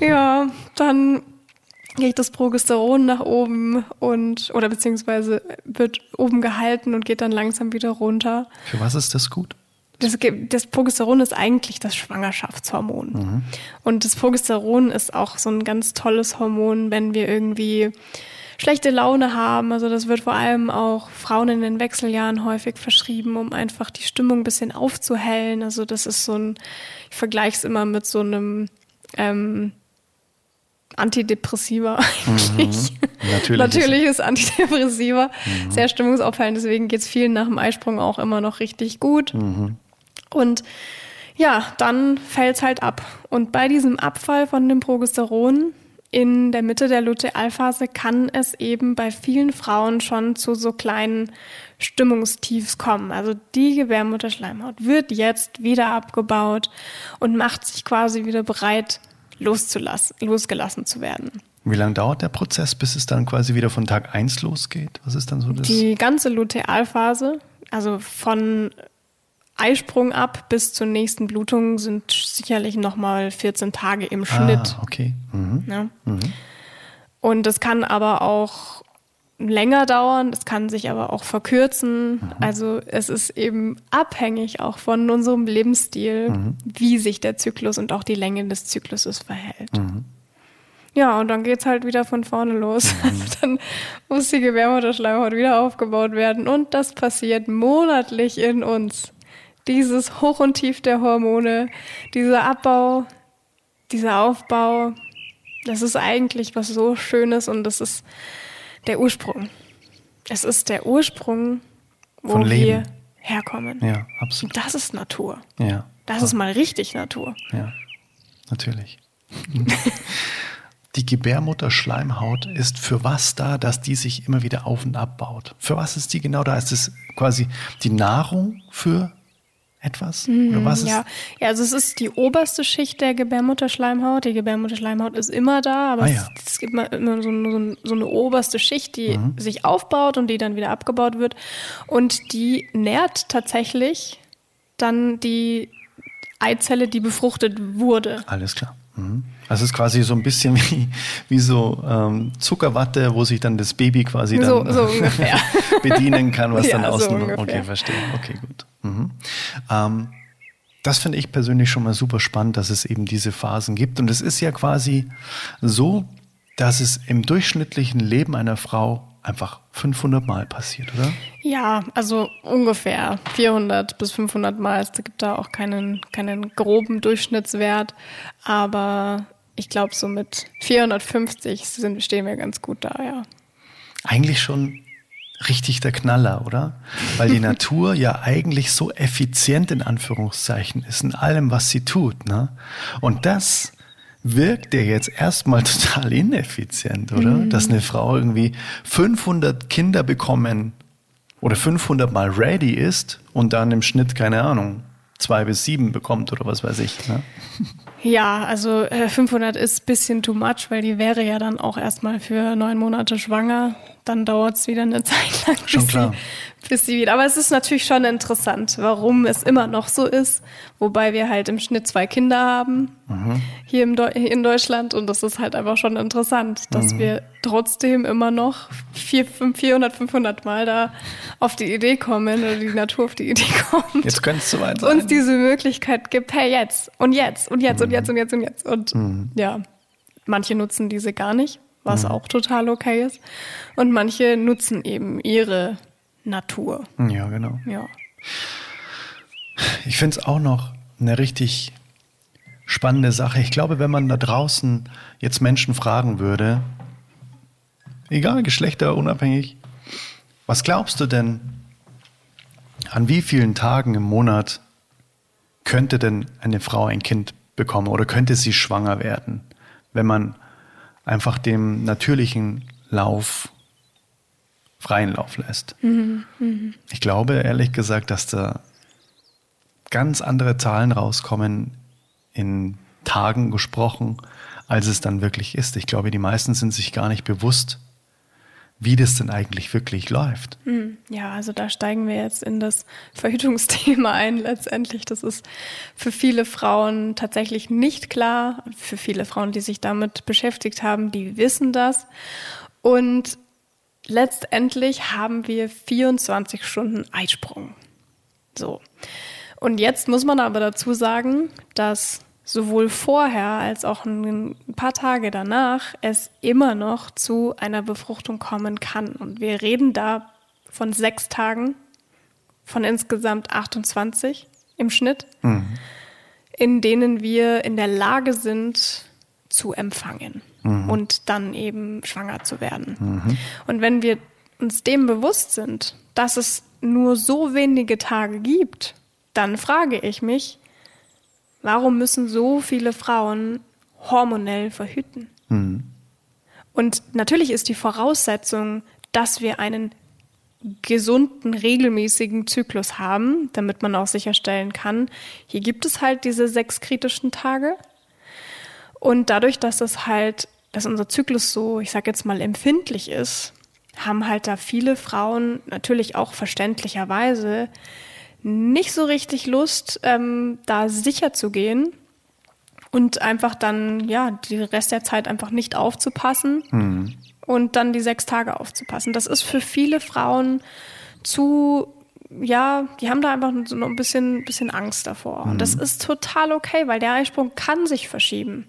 Ja, dann geht das Progesteron nach oben und oder beziehungsweise wird oben gehalten und geht dann langsam wieder runter. Für was ist das gut? Das, das Progesteron ist eigentlich das Schwangerschaftshormon. Und das Progesteron ist auch so ein ganz tolles Hormon, wenn wir irgendwie schlechte Laune haben. Also das wird vor allem auch Frauen in den Wechseljahren häufig verschrieben, um einfach die Stimmung ein bisschen aufzuhellen. Also das ist so ein, ich vergleiche es immer mit so einem ähm, Antidepressiva (laughs) eigentlich. Natürlich. Natürliches Antidepressiva. Sehr stimmungsaufhellend, deswegen geht's vielen nach dem Eisprung auch immer noch richtig gut. Und ja, dann fällt's halt ab. Und bei diesem Abfall von dem Progesteron in der Mitte der Lutealphase kann es eben bei vielen Frauen schon zu so kleinen Stimmungstiefs kommen. Also die Gebärmutterschleimhaut wird jetzt wieder abgebaut und macht sich quasi wieder bereit, loszulassen, losgelassen zu werden. Wie lange dauert der Prozess, bis es dann quasi wieder von Tag 1 losgeht? Was ist dann so das? Die ganze Lutealphase, also von Eisprung ab bis zur nächsten Blutung sind sicherlich nochmal 14 Tage im Schnitt. Ah, okay. Mhm. Ja. Und das kann aber auch länger dauern, das kann sich aber auch verkürzen. Also es ist eben abhängig auch von unserem Lebensstil, wie sich der Zyklus und auch die Länge des Zykluses verhält. Ja, und dann geht's halt wieder von vorne los. (laughs) dann muss die Gebärmutterschleimhaut wieder aufgebaut werden und das passiert monatlich in uns. Dieses Hoch und Tief der Hormone, dieser Abbau, dieser Aufbau, das ist eigentlich was so Schönes und das ist der Ursprung. Es ist der Ursprung, wo Von wir Leben. herkommen. Ja, absolut. Und das ist Natur. Ja, Das ist mal richtig Natur. ja, natürlich. Die Gebärmutterschleimhaut ist für was da, dass die sich immer wieder auf und abbaut? Für was ist die genau da? Ist es quasi die Nahrung für etwas? Oder was? Mhm, Ja. ja, also es ist die oberste Schicht der Gebärmutterschleimhaut. Die Gebärmutterschleimhaut ist immer da, aber Ah, es, ja. es gibt immer, immer so, eine- so, so eine oberste Schicht, die Mhm. sich aufbaut und die dann wieder abgebaut wird. Und die nährt tatsächlich dann die Eizelle, die befruchtet wurde. Alles klar. Mhm. Also es ist quasi so ein bisschen (laughs) wie, wie so ähm, Zuckerwatte, wo sich dann das Baby quasi dann so, so (laughs) bedienen kann, was (laughs) ja, dann außen. So okay, verstehe. Okay, gut. Mhm. Ähm, das finde ich persönlich schon mal super spannend, dass es eben diese Phasen gibt. Und es ist ja quasi so, dass es im durchschnittlichen Leben einer Frau einfach 500 Mal passiert, oder? Ja, also ungefähr 400 bis 500 Mal. Es gibt da auch keinen, keinen groben Durchschnittswert, aber ich glaube, so mit 450 sind, stehen wir ganz gut da, ja. Eigentlich schon richtig der Knaller, oder? Weil die (laughs) Natur ja eigentlich so effizient in Anführungszeichen ist in allem, was sie tut, ne? Und das wirkt ja jetzt erstmal (laughs) total ineffizient, oder? Mhm. Dass eine Frau irgendwie 500 Kinder bekommen oder 500 mal ready ist und dann im Schnitt, keine Ahnung, zwei bis sieben bekommt oder was weiß ich. Ne? (laughs) Ja, also äh, 500 ist bisschen too much, weil die wäre ja dann auch erstmal für neun Monate schwanger. Dann dauert es wieder eine (laughs) Zeit lang, Schon klar. Sie, bis sie wieder. Aber es ist natürlich schon interessant, warum es immer noch so ist, wobei wir halt im Schnitt zwei Kinder haben mhm. hier im in Deutschland und das ist halt einfach schon interessant, dass mhm. wir trotzdem immer noch 400, 500 Mal da auf die Idee kommen oder die Natur auf die Idee (laughs) kommt. Jetzt könnte es soweit sein. Uns diese Möglichkeit gibt, hey, jetzt und jetzt und jetzt mhm. und jetzt und jetzt und jetzt und mhm. ja, manche nutzen diese gar nicht was mhm. auch total okay ist. Und manche nutzen eben ihre Natur. Ja, genau. Ja. Ich finde es auch noch eine richtig spannende Sache. Ich glaube, wenn man da draußen jetzt Menschen fragen würde, egal Geschlechter unabhängig, was glaubst du denn, an wie vielen Tagen im Monat könnte denn eine Frau ein Kind bekommen oder könnte sie schwanger werden, wenn man einfach dem natürlichen Lauf freien Lauf lässt. Mhm, mh. Ich glaube ehrlich gesagt, dass da ganz andere Zahlen rauskommen in Tagen gesprochen, als es dann wirklich ist. Ich glaube, die meisten sind sich gar nicht bewusst, wie das denn eigentlich wirklich läuft. Mhm. Ja, also da steigen wir jetzt in das Verhütungsthema ein letztendlich. Das ist für viele Frauen tatsächlich nicht klar. Für viele Frauen, die sich damit beschäftigt haben, die wissen das. Und letztendlich haben wir 24 Stunden Eisprung. So. Und jetzt muss man aber dazu sagen, dass sowohl vorher als auch ein paar Tage danach es immer noch zu einer Befruchtung kommen kann. Und wir reden da von sechs Tagen, von insgesamt 28 im Schnitt, mhm. in denen wir in der Lage sind zu empfangen mhm. und dann eben schwanger zu werden. Mhm. Und wenn wir uns dem bewusst sind, dass es nur so wenige Tage gibt, dann frage ich mich, warum müssen so viele Frauen hormonell verhüten? Mhm. Und natürlich ist die Voraussetzung, dass wir einen gesunden, regelmäßigen Zyklus haben, damit man auch sicherstellen kann, hier gibt es halt diese sechs kritischen Tage. Und dadurch, dass es halt, dass unser Zyklus so, ich sag jetzt mal, empfindlich ist, haben halt da viele Frauen natürlich auch verständlicherweise nicht so richtig Lust, ähm, da sicher zu gehen und einfach dann, ja, die Rest der Zeit einfach nicht aufzupassen mhm. und dann die sechs Tage aufzupassen. Das ist für viele Frauen zu, ja, die haben da einfach so ein bisschen, bisschen Angst davor. Mhm. Und das ist total okay, weil der Eisprung kann sich verschieben.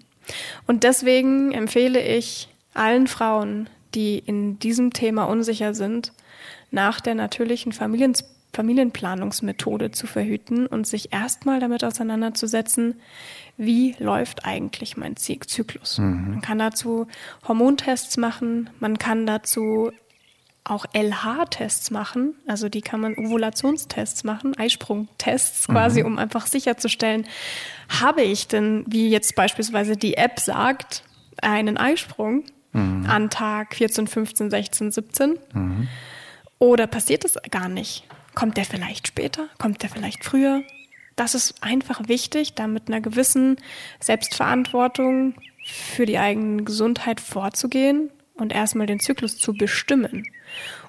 Und deswegen empfehle ich allen Frauen, die in diesem Thema unsicher sind, nach der natürlichen Familien Familienplanungsmethode zu verhüten und sich erstmal damit auseinanderzusetzen, wie läuft eigentlich mein Zyklus. Mhm. Man kann dazu Hormontests machen, man kann dazu auch LH-Tests machen, also die kann man Ovulationstests machen, Eisprungtests quasi, mhm. um einfach sicherzustellen, habe ich denn, wie jetzt beispielsweise die App sagt, einen Eisprung mhm. an Tag 14, 15, 16, 17? Mhm. Oder passiert es gar nicht? Kommt der vielleicht später? Kommt der vielleicht früher? Das ist einfach wichtig, da mit einer gewissen Selbstverantwortung für die eigene Gesundheit vorzugehen und erstmal den Zyklus zu bestimmen.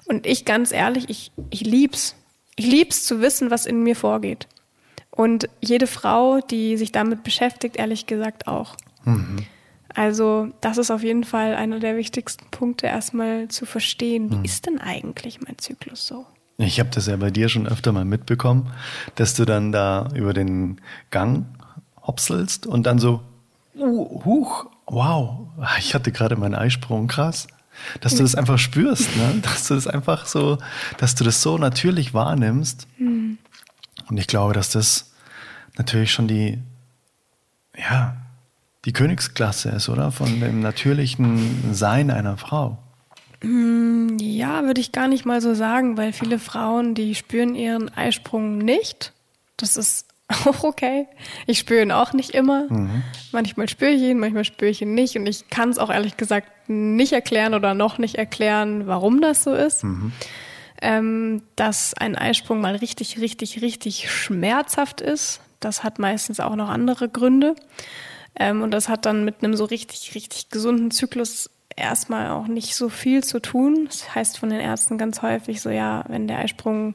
Und ich ganz ehrlich, ich, ich lieb's. Ich lieb's zu wissen, was in mir vorgeht. Und jede Frau, die sich damit beschäftigt, ehrlich gesagt auch. Mhm. Also das ist auf jeden Fall einer der wichtigsten Punkte, erstmal zu verstehen, wie mhm. ist denn eigentlich mein Zyklus so? Ich habe das ja bei dir schon öfter mal mitbekommen, dass du dann da über den Gang hopselst und dann so, uh, huch, wow, ich hatte gerade meinen Eisprung, krass. Dass du das einfach spürst, ne? (laughs) dass du das einfach so, dass du das so natürlich wahrnimmst. Mhm. Und ich glaube, dass das natürlich schon die, ja, die Königsklasse ist, oder? Von dem natürlichen Sein einer Frau. Hm, ja, würde ich gar nicht mal so sagen, weil viele Frauen, die spüren ihren Eisprung nicht. Das ist (laughs) auch okay. Ich spüre ihn auch nicht immer. Mhm. Manchmal spüre ich ihn, manchmal spüre ich ihn nicht. Und ich kann es auch ehrlich gesagt nicht erklären oder noch nicht erklären, warum das so ist. Mhm. Ähm, dass ein Eisprung mal richtig, richtig, richtig schmerzhaft ist. Das hat meistens auch noch andere Gründe. Ähm, und das hat dann mit einem so richtig, richtig gesunden Zyklus erstmal auch nicht so viel zu tun. Das heißt von den Ärzten ganz häufig so, ja, wenn der Eisprung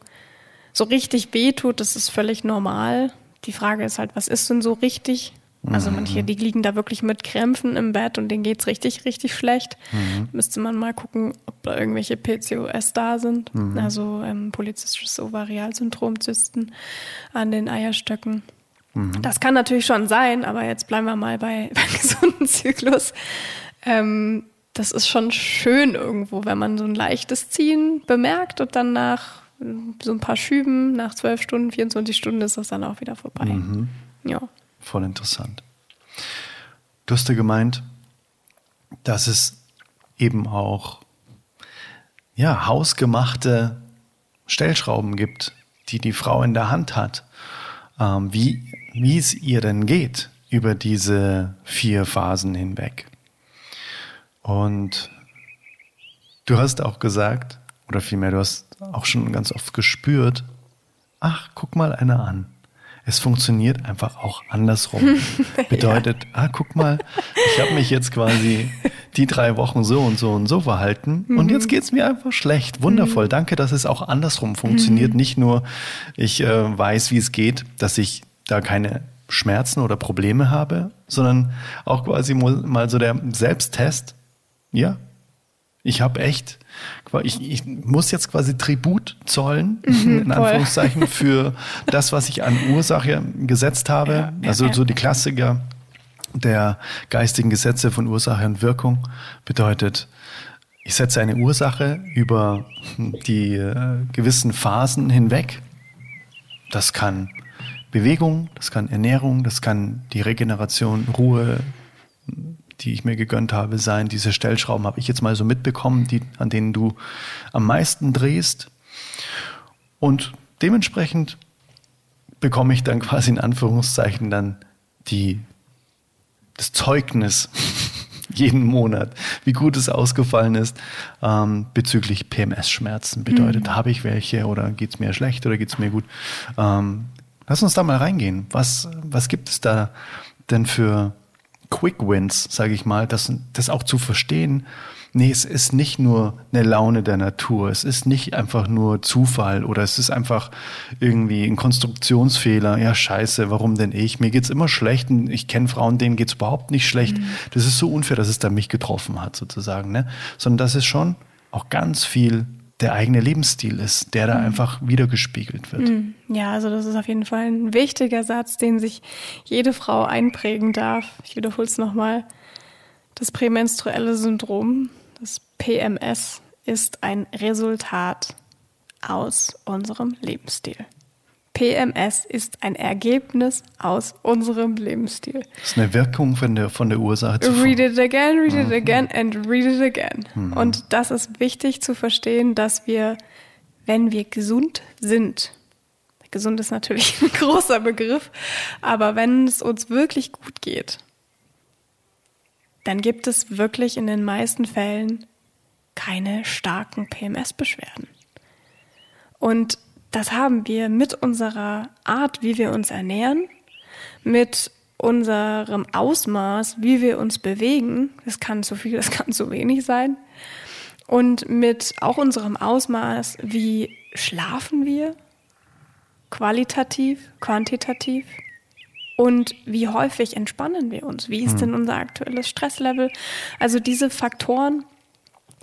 so richtig weh tut, das ist völlig normal. Die Frage ist halt, was ist denn so richtig? Also manche, die liegen da wirklich mit Krämpfen im Bett und denen geht's richtig, richtig schlecht. Mhm. Müsste man mal gucken, ob da irgendwelche PCOS da sind. Mhm. Also ähm, polyzystisches Ovarialsyndrom, Zysten an den Eierstöcken. Mhm. Das kann natürlich schon sein, aber jetzt bleiben wir mal bei, (laughs) beim gesunden Zyklus. Ähm, das ist schon schön irgendwo, wenn man so ein leichtes Ziehen bemerkt und dann nach so ein paar Schüben, nach zwölf Stunden, 24 Stunden ist das dann auch wieder vorbei. Mhm. Ja. Voll interessant. Du hast ja gemeint, dass es eben auch ja, hausgemachte Stellschrauben gibt, die die Frau in der Hand hat. Ähm, wie, wie es ihr denn geht über diese vier Phasen hinweg. Und du hast auch gesagt, oder vielmehr, du hast auch schon ganz oft gespürt, ach, guck mal einer an. Es funktioniert einfach auch andersrum. (laughs) Bedeutet, ja. ah, guck mal, ich habe mich jetzt quasi die drei Wochen so und so und so verhalten mhm. und jetzt geht's mir einfach schlecht. Wundervoll. Mhm. Danke, dass es auch andersrum funktioniert. Mhm. Nicht nur, ich äh, weiß, wie es geht, dass ich da keine Schmerzen oder Probleme habe, sondern auch quasi mal so der Selbsttest. Ja, ich habe echt, ich, ich muss jetzt quasi Tribut zollen, mhm, in Anführungszeichen, (laughs) für das, was ich an Ursache gesetzt habe. Ja, ja, also so die Klassiker der geistigen Gesetze von Ursache und Wirkung bedeutet, ich setze eine Ursache über die äh, gewissen Phasen hinweg. Das kann Bewegung, das kann Ernährung, das kann die Regeneration, Ruhe, die ich mir gegönnt habe, sein. Diese Stellschrauben habe ich jetzt mal so mitbekommen, die, an denen du am meisten drehst. Und dementsprechend bekomme ich dann quasi in Anführungszeichen dann die, das Zeugnis (laughs) jeden Monat, wie gut es ausgefallen ist ähm, bezüglich PMS-Schmerzen. Bedeutet, mhm. habe ich welche oder geht es mir schlecht oder geht es mir gut? Ähm, lass uns da mal reingehen. Was, was gibt es da denn für Quick Wins, sage ich mal, das, das auch zu verstehen. Nee, es ist nicht nur eine Laune der Natur. Es ist nicht einfach nur Zufall oder es ist einfach irgendwie ein Konstruktionsfehler. Ja, scheiße, warum denn ich? Mir geht's immer schlecht und ich kenne Frauen, denen geht's überhaupt nicht schlecht. Mhm. Das ist so unfair, dass es da mich getroffen hat, sozusagen. Ne? Sondern das ist schon auch ganz viel der eigene Lebensstil ist, der da mhm. einfach wiedergespiegelt wird. Mhm. Ja, also das ist auf jeden Fall ein wichtiger Satz, den sich jede Frau einprägen darf. Ich wiederhole es nochmal. Das prämenstruelle Syndrom, das PMS, ist ein Resultat aus unserem Lebensstil. PMS ist ein Ergebnis aus unserem Lebensstil. Das ist eine Wirkung von der, von der Ursache zuvor. Read it again, read it mhm. again and read it again. Mhm. Und das ist wichtig zu verstehen, dass wir, wenn wir gesund sind, gesund ist natürlich (laughs) ein großer Begriff, aber wenn es uns wirklich gut geht, dann gibt es wirklich in den meisten Fällen keine starken PMS-Beschwerden. Und das haben wir mit unserer Art, wie wir uns ernähren, mit unserem Ausmaß, wie wir uns bewegen, das kann zu viel, (laughs) das kann zu wenig sein, und mit auch unserem Ausmaß, wie schlafen wir, qualitativ, quantitativ? Und wie häufig entspannen wir uns? Wie ist hm. denn unser aktuelles Stresslevel? Also diese Faktoren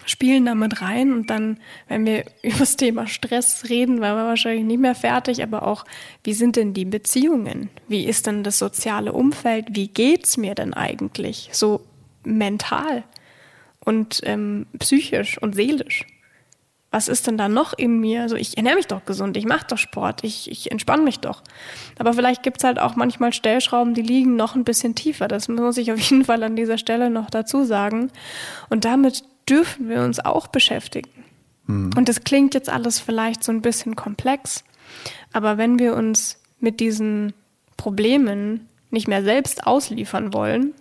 spielen damit rein und dann, wenn wir (laughs) über das Thema Stress reden, waren wir wahrscheinlich nicht mehr fertig, aber auch, wie sind denn die Beziehungen? Wie ist denn das soziale Umfeld? Wie geht's mir denn eigentlich? So mental und ähm, psychisch und seelisch was ist denn da noch in mir? Also ich ernähre mich doch gesund, ich mache doch Sport, ich, ich entspanne mich doch. Aber vielleicht gibt es halt auch manchmal Stellschrauben, die liegen noch ein bisschen tiefer. Das muss ich auf jeden Fall an dieser Stelle noch dazu sagen. Und damit dürfen wir uns auch beschäftigen. Mhm. Und das klingt jetzt alles vielleicht so ein bisschen komplex, aber wenn wir uns mit diesen Problemen nicht mehr selbst ausliefern wollen,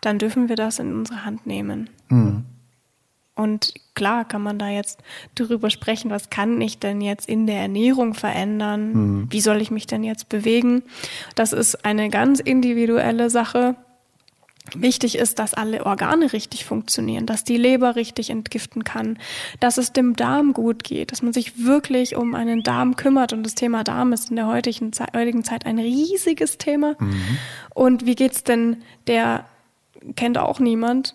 dann dürfen wir das in unsere Hand nehmen. Mhm. Und klar kann man da jetzt darüber sprechen, was kann ich denn jetzt in der Ernährung verändern? Mhm. Wie soll ich mich denn jetzt bewegen? Das ist eine ganz individuelle Sache. Wichtig ist, dass alle Organe richtig funktionieren, dass die Leber richtig entgiften kann, dass es dem Darm gut geht, dass man sich wirklich um einen Darm kümmert. Und das Thema Darm ist in der heutigen Zeit, heutigen Zeit ein riesiges Thema. Mhm. Und wie geht's denn der, kennt auch niemand,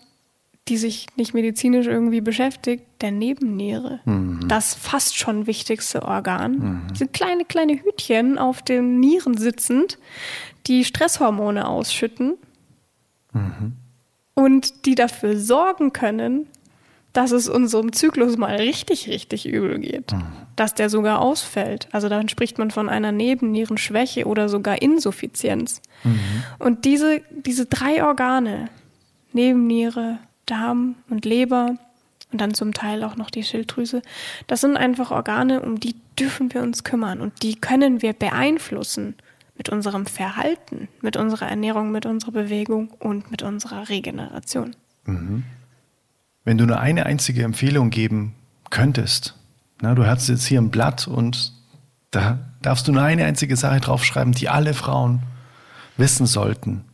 die sich nicht medizinisch irgendwie beschäftigt, der Nebenniere. Mhm. Das fast schon wichtigste Organ. Mhm. Diese kleine, kleine Hütchen auf den Nieren sitzend, die Stresshormone ausschütten mhm. und die dafür sorgen können, dass es unserem Zyklus mal richtig, richtig übel geht. Mhm. Dass der sogar ausfällt. Also dann spricht man von einer Nebennierenschwäche oder sogar Insuffizienz. Mhm. Und diese, diese drei Organe, Nebenniere, Darm und Leber und dann zum Teil auch noch die Schilddrüse. Das sind einfach Organe, um die dürfen wir uns kümmern und die können wir beeinflussen mit unserem Verhalten, mit unserer Ernährung, mit unserer Bewegung und mit unserer Regeneration. Mhm. Wenn du nur eine einzige Empfehlung geben könntest, na, du hast jetzt hier ein Blatt und da darfst du nur eine einzige Sache draufschreiben, die alle Frauen wissen sollten.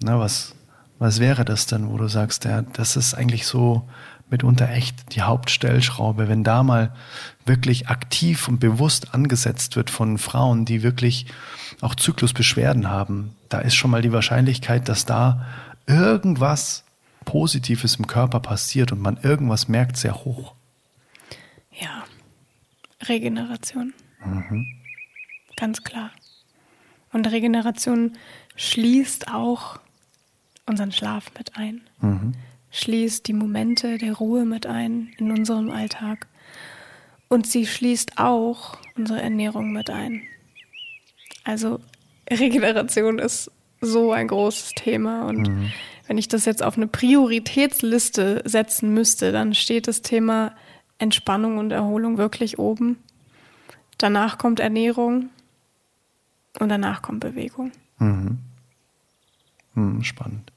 Na, was, was wäre das denn, wo du sagst, ja, das ist eigentlich so mitunter echt die Hauptstellschraube, wenn da mal wirklich aktiv und bewusst angesetzt wird von Frauen, die wirklich auch Zyklusbeschwerden haben, da ist schon mal die Wahrscheinlichkeit, dass da irgendwas Positives im Körper passiert und man irgendwas merkt, sehr hoch. Ja, Regeneration. Mhm. Ganz klar. Und Regeneration schließt auch unseren Schlaf mit ein, mhm. schließt die Momente der Ruhe mit ein in unserem Alltag und sie schließt auch unsere Ernährung mit ein. Also Regeneration ist so ein großes Thema und mhm. wenn ich das jetzt auf eine Prioritätsliste setzen müsste, dann steht das Thema Entspannung und Erholung wirklich oben. Danach kommt Ernährung und danach kommt Bewegung. Mhm. Hm, spannend.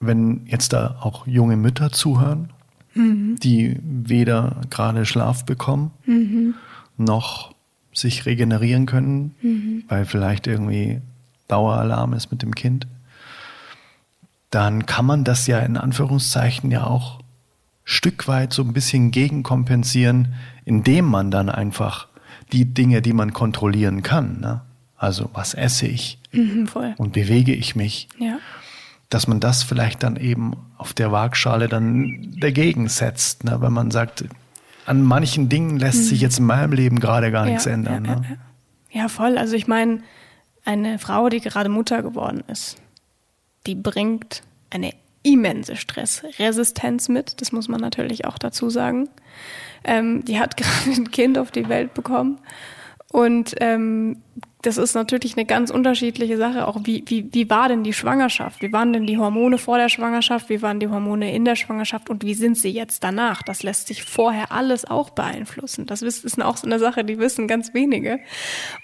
Wenn jetzt da auch junge Mütter zuhören, mhm. die weder gerade Schlaf bekommen, mhm. noch sich regenerieren können, mhm. weil vielleicht irgendwie Daueralarm ist mit dem Kind, dann kann man das ja in Anführungszeichen ja auch Stück weit so ein bisschen gegenkompensieren, indem man dann einfach die Dinge, die man kontrollieren kann, ne? also was esse ich mhm, und bewege ich mich, ja dass man das vielleicht dann eben auf der Waagschale dann dagegen setzt, ne? wenn man sagt, an manchen Dingen lässt sich jetzt in meinem Leben gerade gar ja, nichts ändern. Ja, ne? ja, voll. Also ich meine, eine Frau, die gerade Mutter geworden ist, die bringt eine immense Stressresistenz mit. Das muss man natürlich auch dazu sagen. Ähm, die hat (laughs) gerade ein Kind auf die Welt bekommen und ähm, das ist natürlich eine ganz unterschiedliche Sache. Auch wie, wie, wie war denn die Schwangerschaft? Wie waren denn die Hormone vor der Schwangerschaft? Wie waren die Hormone in der Schwangerschaft? Und wie sind sie jetzt danach? Das lässt sich vorher alles auch beeinflussen. Das ist auch so eine Sache, die wissen ganz wenige.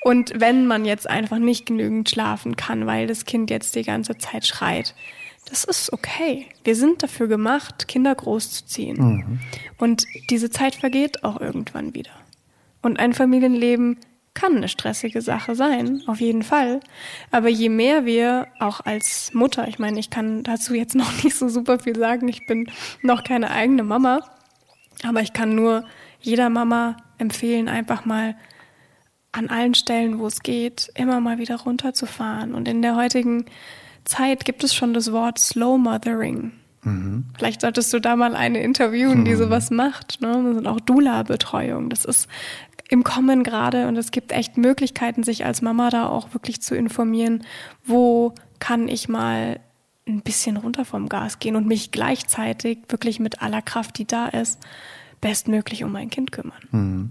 Und wenn man jetzt einfach nicht genügend schlafen kann, weil das Kind jetzt die ganze Zeit schreit, das ist okay. Wir sind dafür gemacht, Kinder großzuziehen. Mhm. Und diese Zeit vergeht auch irgendwann wieder. Und ein Familienleben kann eine stressige Sache sein, auf jeden Fall. Aber je mehr wir auch als Mutter, ich meine, ich kann dazu jetzt noch (laughs) nicht so super viel sagen, ich bin noch keine eigene Mama, aber ich kann nur jeder Mama empfehlen, einfach mal an allen Stellen, wo es geht, immer mal wieder runterzufahren. Und in der heutigen Zeit gibt es schon das Wort Slow Mothering. Mhm. Vielleicht solltest du da mal eine interviewen, die mhm. sowas macht. Ne? Das sind auch Dula-Betreuung. Das ist im Kommen gerade und es gibt echt Möglichkeiten, sich als Mama da auch wirklich zu informieren, wo kann ich mal ein bisschen runter vom Gas gehen und mich gleichzeitig wirklich mit aller Kraft, die da ist, bestmöglich um mein Kind kümmern. Mhm.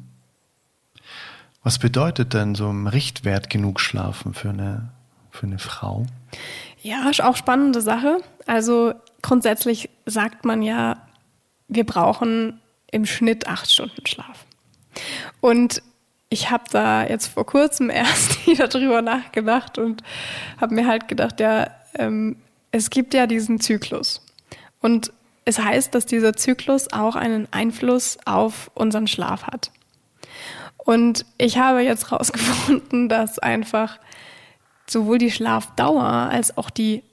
Was bedeutet denn so ein Richtwert genug schlafen für eine, für eine Frau? Ja, auch spannende Sache. Also grundsätzlich sagt man ja, wir brauchen im Schnitt acht Stunden Schlaf. Und ich habe da jetzt vor kurzem (laughs) erst wieder drüber nachgedacht und habe mir halt gedacht, ja, ähm, es gibt ja diesen Zyklus. Und es heißt, dass dieser Zyklus auch einen Einfluss auf unseren Schlaf hat. Und ich habe jetzt herausgefunden, (laughs) dass einfach sowohl die Schlafdauer als auch die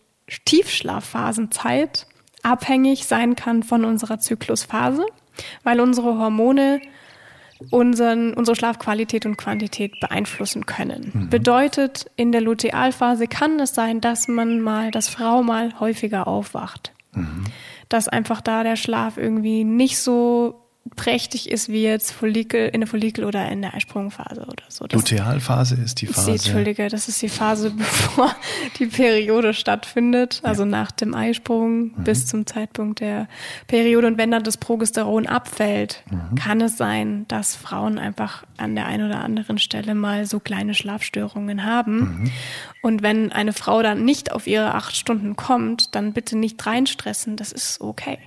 Tiefschlafphasenzeit abhängig sein kann von unserer Zyklusphase, weil unsere Hormone unseren, unsere Schlafqualität und Quantität beeinflussen können. Mhm. Bedeutet, in der Lutealphase kann es sein, dass man mal, dass Frau mal häufiger aufwacht. Mhm. Dass einfach da der Schlaf irgendwie nicht so prächtig ist wie jetzt Follikel, in der Follikel- oder in der Eisprungphase oder so. Das Lutealphase ist die Phase. Die, Entschuldige, das ist die Phase, (laughs) bevor die Periode stattfindet, also ja. nach dem Eisprung mhm. bis zum Zeitpunkt der Periode. Und wenn dann das Progesteron abfällt, mhm. kann es sein, dass Frauen einfach an der einen oder anderen Stelle mal so kleine Schlafstörungen haben. Mhm. Und wenn eine Frau dann nicht auf ihre acht Stunden kommt, dann bitte nicht reinstressen, das ist okay.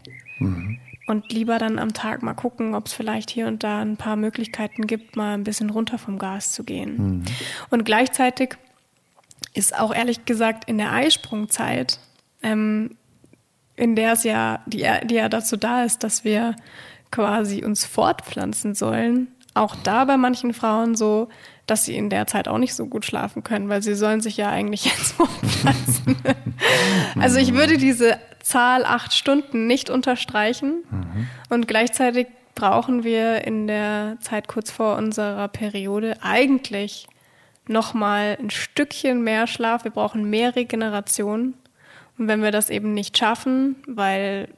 Und lieber dann am Tag mal gucken, ob es vielleicht hier und da ein paar Möglichkeiten gibt, mal ein bisschen runter vom Gas zu gehen. Mhm. Und gleichzeitig ist auch ehrlich gesagt in der Eisprungzeit, ähm, in der es ja, die, die ja dazu da ist, dass wir quasi uns fortpflanzen sollen, auch da bei manchen Frauen so, dass sie in der Zeit auch nicht so gut schlafen können, weil sie sollen sich ja eigentlich (laughs) jetzt fortpflanzen. (laughs) also ich würde diese Zahl acht Stunden nicht unterstreichen. Mhm. Und gleichzeitig brauchen wir in der Zeit kurz vor unserer Periode eigentlich nochmal ein Stückchen mehr Schlaf. Wir brauchen mehr Regeneration. Und wenn wir das eben nicht schaffen, weil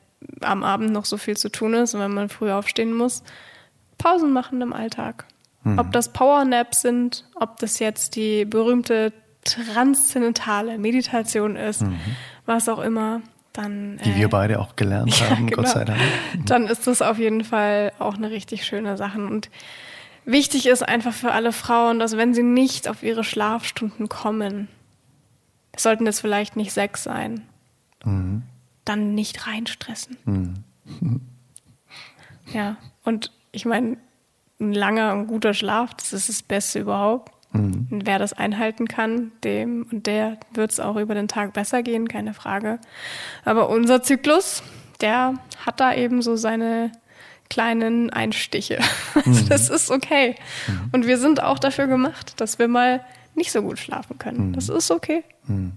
am Abend noch so viel zu tun ist und wenn man früh aufstehen muss, Pausen machen im Alltag. Mhm. Ob das Powernaps sind, ob das jetzt die berühmte transzendentale Meditation ist, mhm. was auch immer dann. Die äh, wir beide auch gelernt (laughs) ja, haben, genau. Gott sei Dank. Dann ist das auf jeden Fall auch eine richtig schöne Sache. Und wichtig ist einfach für alle Frauen, dass wenn sie nicht auf ihre Schlafstunden kommen, sollten das vielleicht nicht sechs sein, mhm. dann nicht reinstressen. Mhm. (laughs) Ja, und ich meine, ein langer und guter Schlaf, das ist das Beste überhaupt. Mhm. Und wer das einhalten kann, dem und der wird es auch über den Tag besser gehen, keine Frage. Aber unser Zyklus, der hat da eben so seine kleinen Einstiche. Also (laughs) mhm. das ist okay. Mhm. Und wir sind auch dafür gemacht, dass wir mal nicht so gut schlafen können. Mhm. Das ist okay. Mhm.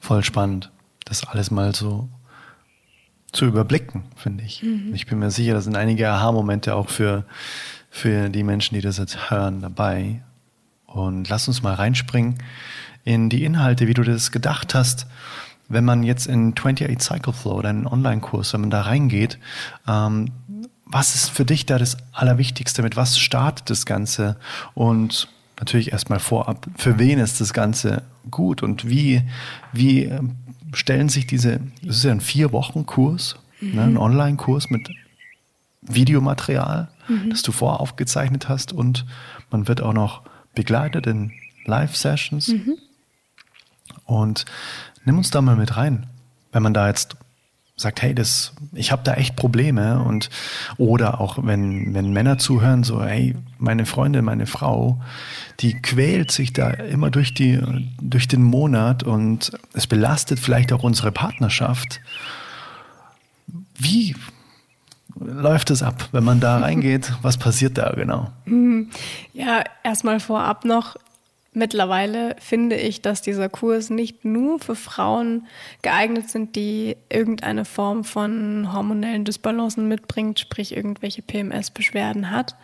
Voll spannend, das alles mal so zu überblicken, finde ich. Mhm. Ich bin mir sicher, da sind einige Aha-Momente auch für für die Menschen, die das jetzt hören, dabei. Und lass uns mal reinspringen in die Inhalte, wie du das gedacht hast. Wenn man jetzt in 28 Cycle Flow, deinen Online-Kurs, wenn man da reingeht, ähm, was ist für dich da das Allerwichtigste? Mit was startet das Ganze? Und natürlich erstmal vorab, für wen ist das Ganze gut? Und wie, wie ähm, stellen sich diese, das ist ja ein vier Wochen Kurs, mhm. ne, ein Online-Kurs mit Videomaterial, mhm. das du voraufgezeichnet hast und man wird auch noch begleitet in Live-Sessions. Mhm. Und nimm uns da mal mit rein, wenn man da jetzt sagt, hey, das, ich habe da echt Probleme und oder auch wenn wenn Männer zuhören, so, hey, meine Freundin, meine Frau, die quält sich da immer durch die durch den Monat und es belastet vielleicht auch unsere Partnerschaft. Wie läuft es ab, wenn man da reingeht? (laughs) Was passiert da genau? Ja, erstmal vorab noch, mittlerweile finde ich, dass dieser Kurs nicht nur für Frauen geeignet sind, die irgendeine Form von hormonellen Dysbalancen mitbringt, sprich irgendwelche PMS-Beschwerden hat,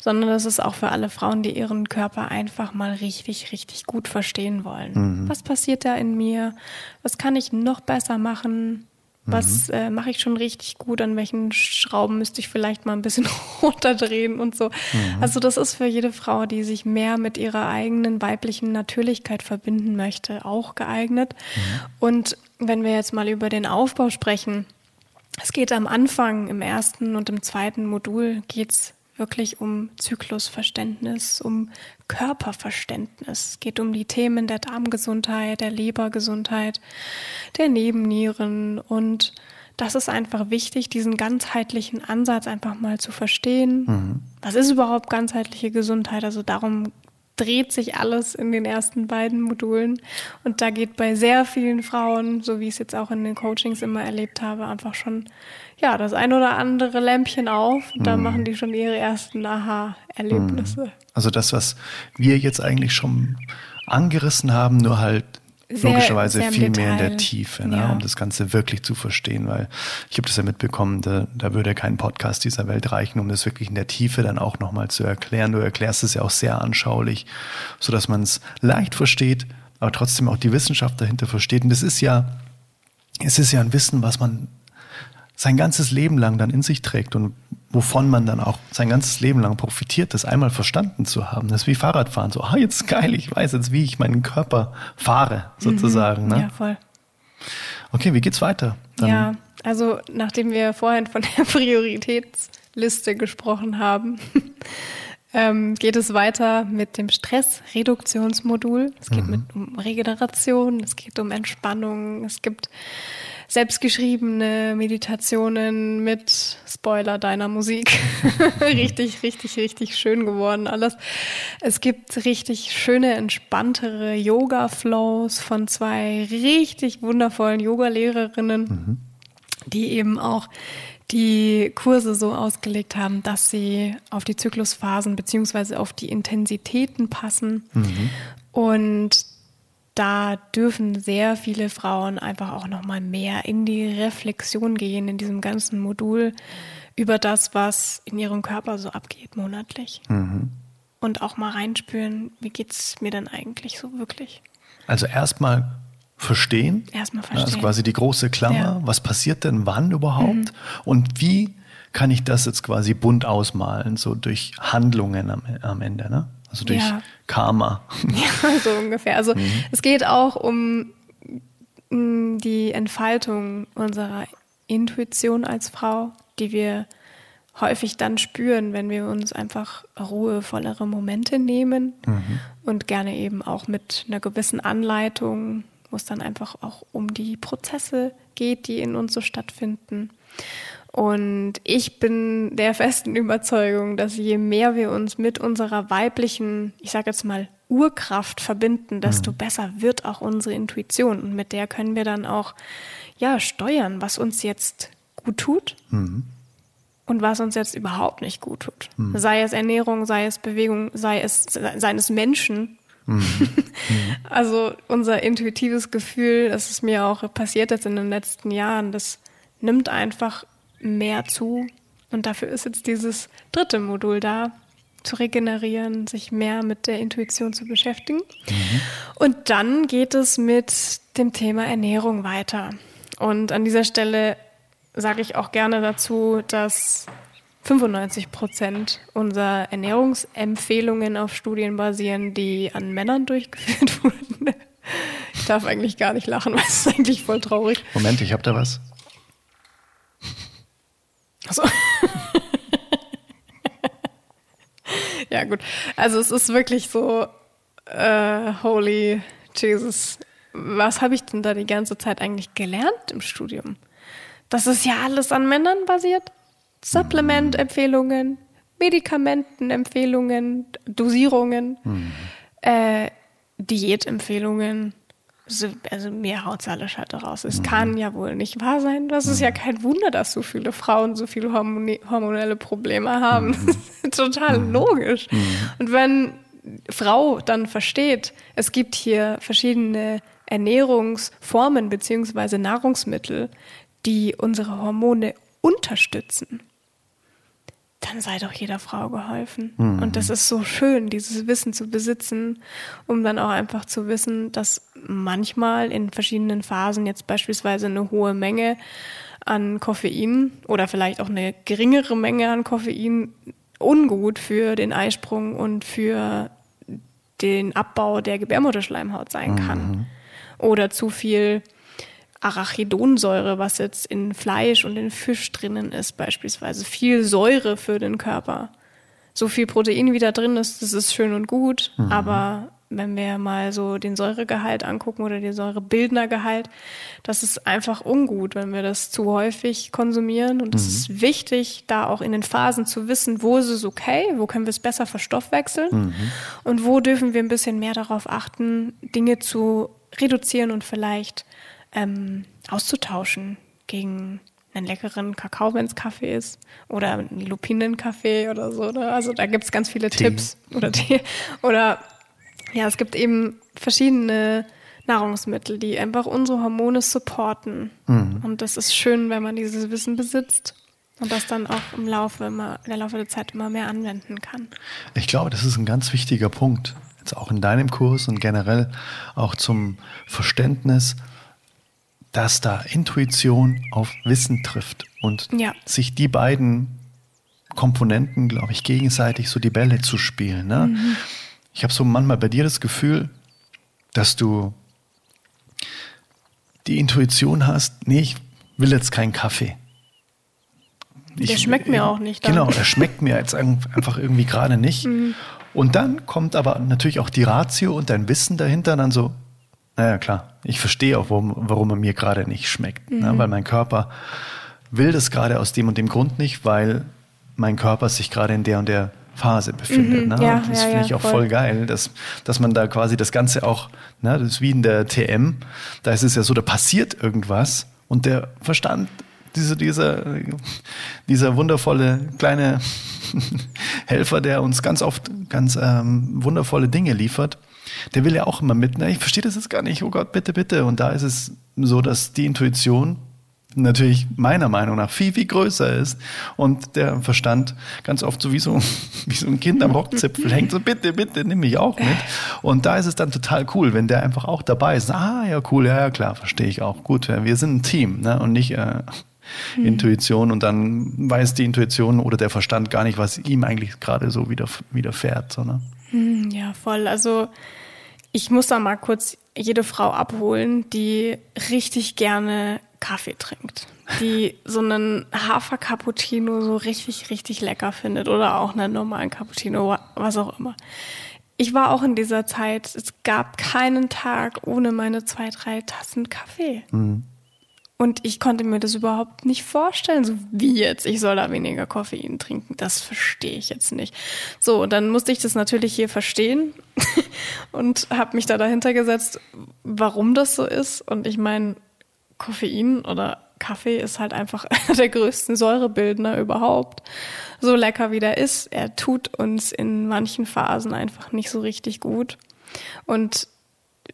sondern das ist auch für alle Frauen, die ihren Körper einfach mal richtig, richtig gut verstehen wollen. Mhm. Was passiert da in mir? Was kann ich noch besser machen? Was mhm. äh, mache ich schon richtig gut? An welchen Schrauben müsste ich vielleicht mal ein bisschen (laughs) runterdrehen und so? Mhm. Also das ist für jede Frau, die sich mehr mit ihrer eigenen weiblichen Natürlichkeit verbinden möchte, auch geeignet. Mhm. Und wenn wir jetzt mal über den Aufbau sprechen, es geht am Anfang im ersten und im zweiten Modul geht's wirklich um Zyklusverständnis, um Körperverständnis. Es geht um die Themen der Darmgesundheit, der Lebergesundheit, der Nebennieren und das ist einfach wichtig, diesen ganzheitlichen Ansatz einfach mal zu verstehen. Mhm. Was ist überhaupt ganzheitliche Gesundheit? Also darum dreht sich alles in den ersten beiden Modulen. Und da geht bei sehr vielen Frauen, so wie ich es jetzt auch in den Coachings immer erlebt habe, einfach schon ja das ein oder andere Lämpchen auf. Und da mhm. machen die schon ihre ersten Aha-Erlebnisse. Mhm. Also das, was wir jetzt eigentlich schon angerissen haben, nur halt sehr, logischerweise sehr viel mehr in der Tiefe, ne, ja. um das Ganze wirklich zu verstehen, weil ich habe das ja mitbekommen, da, da würde kein Podcast dieser Welt reichen, um das wirklich in der Tiefe dann auch nochmal zu erklären. Du erklärst es ja auch sehr anschaulich, so dass man es leicht versteht, aber trotzdem auch die Wissenschaft dahinter versteht. Und das ist ja, es ist ja ein Wissen, was man sein ganzes Leben lang dann in sich trägt und wovon man dann auch sein ganzes Leben lang profitiert, das einmal verstanden zu haben. Das ist wie Fahrradfahren. So, ah, jetzt geil, ich weiß jetzt, wie ich meinen Körper fahre, sozusagen. Mhm, ne? Ja, voll. Okay, wie geht's weiter? Dann ja, also nachdem wir vorhin von der (laughs) Prioritätsliste gesprochen haben, (laughs) ähm, geht es weiter mit dem Stressreduktionsmodul. Es geht mhm. mit um Regeneration, es geht um Entspannung, es gibt selbstgeschriebene Meditationen mit Spoiler deiner Musik. (laughs) richtig, richtig, richtig schön geworden alles. Es gibt richtig schöne, entspanntere Yoga-Flows von zwei richtig wundervollen Yoga-Lehrerinnen, mhm. die eben auch die Kurse so ausgelegt haben, dass sie auf die Zyklusphasen beziehungsweise auf die Intensitäten passen. Mhm. Und da dürfen sehr viele Frauen einfach auch noch mal mehr in die Reflexion gehen in diesem ganzen Modul über das, was in ihrem Körper so abgeht monatlich. Mhm. Und auch mal reinspüren, wie geht es mir denn eigentlich so wirklich? Also erstmal verstehen. Erstmal verstehen. Also quasi die große Klammer. Ja. Was passiert denn wann überhaupt? Mhm. Und wie kann ich das jetzt quasi bunt ausmalen, so durch Handlungen am, am Ende, ne? Also durch ja. Karma. (laughs) Ja, so ungefähr. Also mhm. es geht auch um die Entfaltung unserer Intuition als Frau, die wir häufig dann spüren, wenn wir uns einfach ruhevollere Momente nehmen mhm. und gerne eben auch mit einer gewissen Anleitung, wo es dann einfach auch um die Prozesse geht, die in uns so stattfinden. Und ich bin der festen Überzeugung, dass je mehr wir uns mit unserer weiblichen, ich sage jetzt mal, Urkraft verbinden, desto mhm. besser wird auch unsere Intuition. Und mit der können wir dann auch ja, steuern, was uns jetzt gut tut mhm. und was uns jetzt überhaupt nicht gut tut. Mhm. Sei es Ernährung, sei es Bewegung, sei es, seien es Menschen. Mhm. (laughs) also unser intuitives Gefühl, das ist mir auch passiert jetzt in den letzten Jahren, das nimmt einfach mehr zu. Und dafür ist jetzt dieses dritte Modul da, zu regenerieren, sich mehr mit der Intuition zu beschäftigen. Mhm. Und dann geht es mit dem Thema Ernährung weiter. Und an dieser Stelle sage ich auch gerne dazu, dass 95 Prozent unserer Ernährungsempfehlungen auf Studien basieren, die an Männern durchgeführt (laughs) wurden. Ich darf eigentlich gar nicht lachen, weil es ist eigentlich voll traurig. Moment, ich habe da was. Achso. (laughs) ja, gut. Also es ist wirklich so, äh, holy Jesus, was habe ich denn da die ganze Zeit eigentlich gelernt im Studium? Das ist ja alles an Männern basiert. Supplement-Empfehlungen, Medikamentenempfehlungen, Dosierungen, mhm. äh, Diätempfehlungen also mir haut alle raus. Es mhm. kann ja wohl nicht wahr sein. Das ist ja mhm. kein Wunder, dass so viele Frauen so viele hormonelle Probleme haben. Mhm. (laughs) total mhm. logisch. Mhm. Und wenn Frau dann versteht, es gibt hier verschiedene Ernährungsformen beziehungsweise Nahrungsmittel, die unsere Hormone unterstützen, dann sei doch jeder Frau geholfen. Mhm. Und das ist so schön, dieses Wissen zu besitzen, um dann auch einfach zu wissen, dass manchmal in verschiedenen Phasen jetzt beispielsweise eine hohe Menge an Koffein oder vielleicht auch eine geringere Menge an Koffein ungut für den Eisprung und für den Abbau der Gebärmutterschleimhaut sein kann. Mhm. Oder zu viel Arachidonsäure, was jetzt in Fleisch und in Fisch drinnen ist, beispielsweise. Viel Säure für den Körper. So viel Protein wie da drin ist, das ist schön und gut, mhm. aber wenn wir mal so den Säuregehalt angucken oder den Säurebildnergehalt, das ist einfach ungut, wenn wir das zu häufig konsumieren. Und es mhm. ist wichtig, da auch in den Phasen zu wissen, wo ist es okay, wo können wir es besser verstoffwechseln mhm. und wo dürfen wir ein bisschen mehr darauf achten, Dinge zu reduzieren und vielleicht ähm, auszutauschen gegen einen leckeren Kakao, wenn es Kaffee ist, oder einen Lupinenkaffee oder so. Oder? Also da gibt es ganz viele Tee. Tipps oder Tee. Oder ja, es gibt eben verschiedene Nahrungsmittel, die einfach unsere Hormone supporten. Mhm. Und das ist schön, wenn man dieses Wissen besitzt und das dann auch im Laufe, immer, im Laufe der Zeit immer mehr anwenden kann. Ich glaube, das ist ein ganz wichtiger Punkt. Jetzt auch in deinem Kurs und generell auch zum Verständnis, dass da Intuition auf Wissen trifft und ja. sich die beiden Komponenten, glaube ich, gegenseitig so die Bälle zu spielen. Ne? Mhm. Ich habe so manchmal bei dir das Gefühl, dass du die Intuition hast, nee, ich will jetzt keinen Kaffee. Ich, der schmeckt mir auch nicht. Dann. Genau, der schmeckt mir jetzt einfach irgendwie gerade nicht. Mhm. Und dann kommt aber natürlich auch die Ratio und dein Wissen dahinter dann so, naja klar, ich verstehe auch, warum, warum er mir gerade nicht schmeckt. Ne? Mhm. Ne? Weil mein Körper will das gerade aus dem und dem Grund nicht, weil mein Körper sich gerade in der und der Phase befindet. Mhm, ne? ja, das ja, finde ich ja, auch voll. voll, geil, dass, dass man da quasi das Ganze auch, ne, das ist wie in der TM, da ist es ja so, da passiert irgendwas und der Verstand, diese, dieser, dieser wundervolle kleine (laughs) Helfer, der uns ganz oft ganz ähm, wundervolle Dinge liefert, der will ja auch immer mit, ne, ich verstehe das jetzt gar nicht, oh Gott, bitte, bitte. Und da ist es so, dass die Intuition natürlich meiner Meinung nach viel, viel größer ist und der Verstand ganz oft so wie so, (laughs) wie so ein Kind am Rockzipfel hängt, so bitte, bitte, nimm mich auch mit. Und da ist es dann total cool, wenn der einfach auch dabei ist. Ah, ja, cool, ja, ja klar, verstehe ich auch. Gut, wir sind ein Team ne? und nicht äh, hm. Intuition und dann weiß die Intuition oder der Verstand gar nicht, was ihm eigentlich gerade so widerfährt. So, ne? Hm, ja, voll. Also ich muss da mal kurz jede Frau abholen, die richtig gerne Kaffee trinkt, die so einen Hafer-Cappuccino so richtig, richtig lecker findet oder auch einen normalen Cappuccino, was auch immer. Ich war auch in dieser Zeit, es gab keinen Tag ohne meine zwei, drei Tassen Kaffee. Mhm. Und ich konnte mir das überhaupt nicht vorstellen, so wie jetzt, ich soll da weniger Koffein trinken. Das verstehe ich jetzt nicht. So, dann musste ich das natürlich hier verstehen (laughs) und habe mich da dahinter gesetzt, warum das so ist. Und ich meine, Koffein oder Kaffee ist halt einfach (laughs) einer der größten Säurebildner überhaupt. So lecker wie der ist, er tut uns in manchen Phasen einfach nicht so richtig gut. Und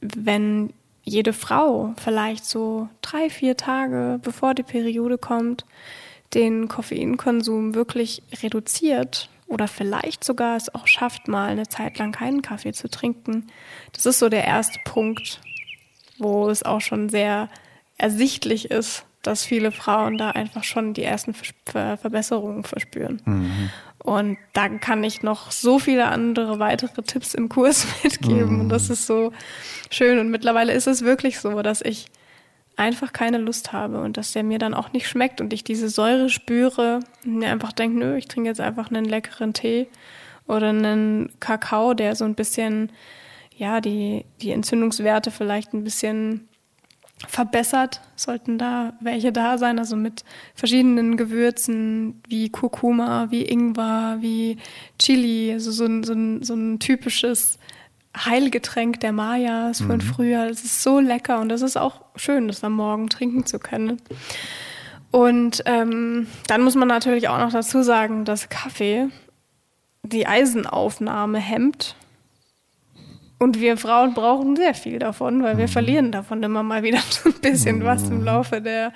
wenn jede Frau vielleicht so drei, vier Tage bevor die Periode kommt, den Koffeinkonsum wirklich reduziert oder vielleicht sogar es auch schafft, mal eine Zeit lang keinen Kaffee zu trinken, das ist so der erste Punkt, wo es auch schon sehr ersichtlich ist, dass viele Frauen da einfach schon die ersten Ver Verbesserungen verspüren. Mhm. Und da kann ich noch so viele andere weitere Tipps im Kurs (laughs) mitgeben. Mhm. Und das ist so schön. Und mittlerweile ist es wirklich so, dass ich einfach keine Lust habe und dass der mir dann auch nicht schmeckt und ich diese Säure spüre und mir einfach denke, nö, ich trinke jetzt einfach einen leckeren Tee oder einen Kakao, der so ein bisschen, ja, die, die Entzündungswerte vielleicht ein bisschen verbessert, sollten da welche da sein, also mit verschiedenen Gewürzen wie Kurkuma, wie Ingwer, wie Chili, also so ein, so ein, so ein typisches Heilgetränk der Mayas von mhm. früher. Das ist so lecker und das ist auch schön, das am Morgen trinken zu können. Und ähm, dann muss man natürlich auch noch dazu sagen, dass Kaffee die Eisenaufnahme hemmt Und wir Frauen brauchen sehr viel davon, weil wir mhm. verlieren davon immer mal wieder (laughs) so ein bisschen mhm. was im Laufe der,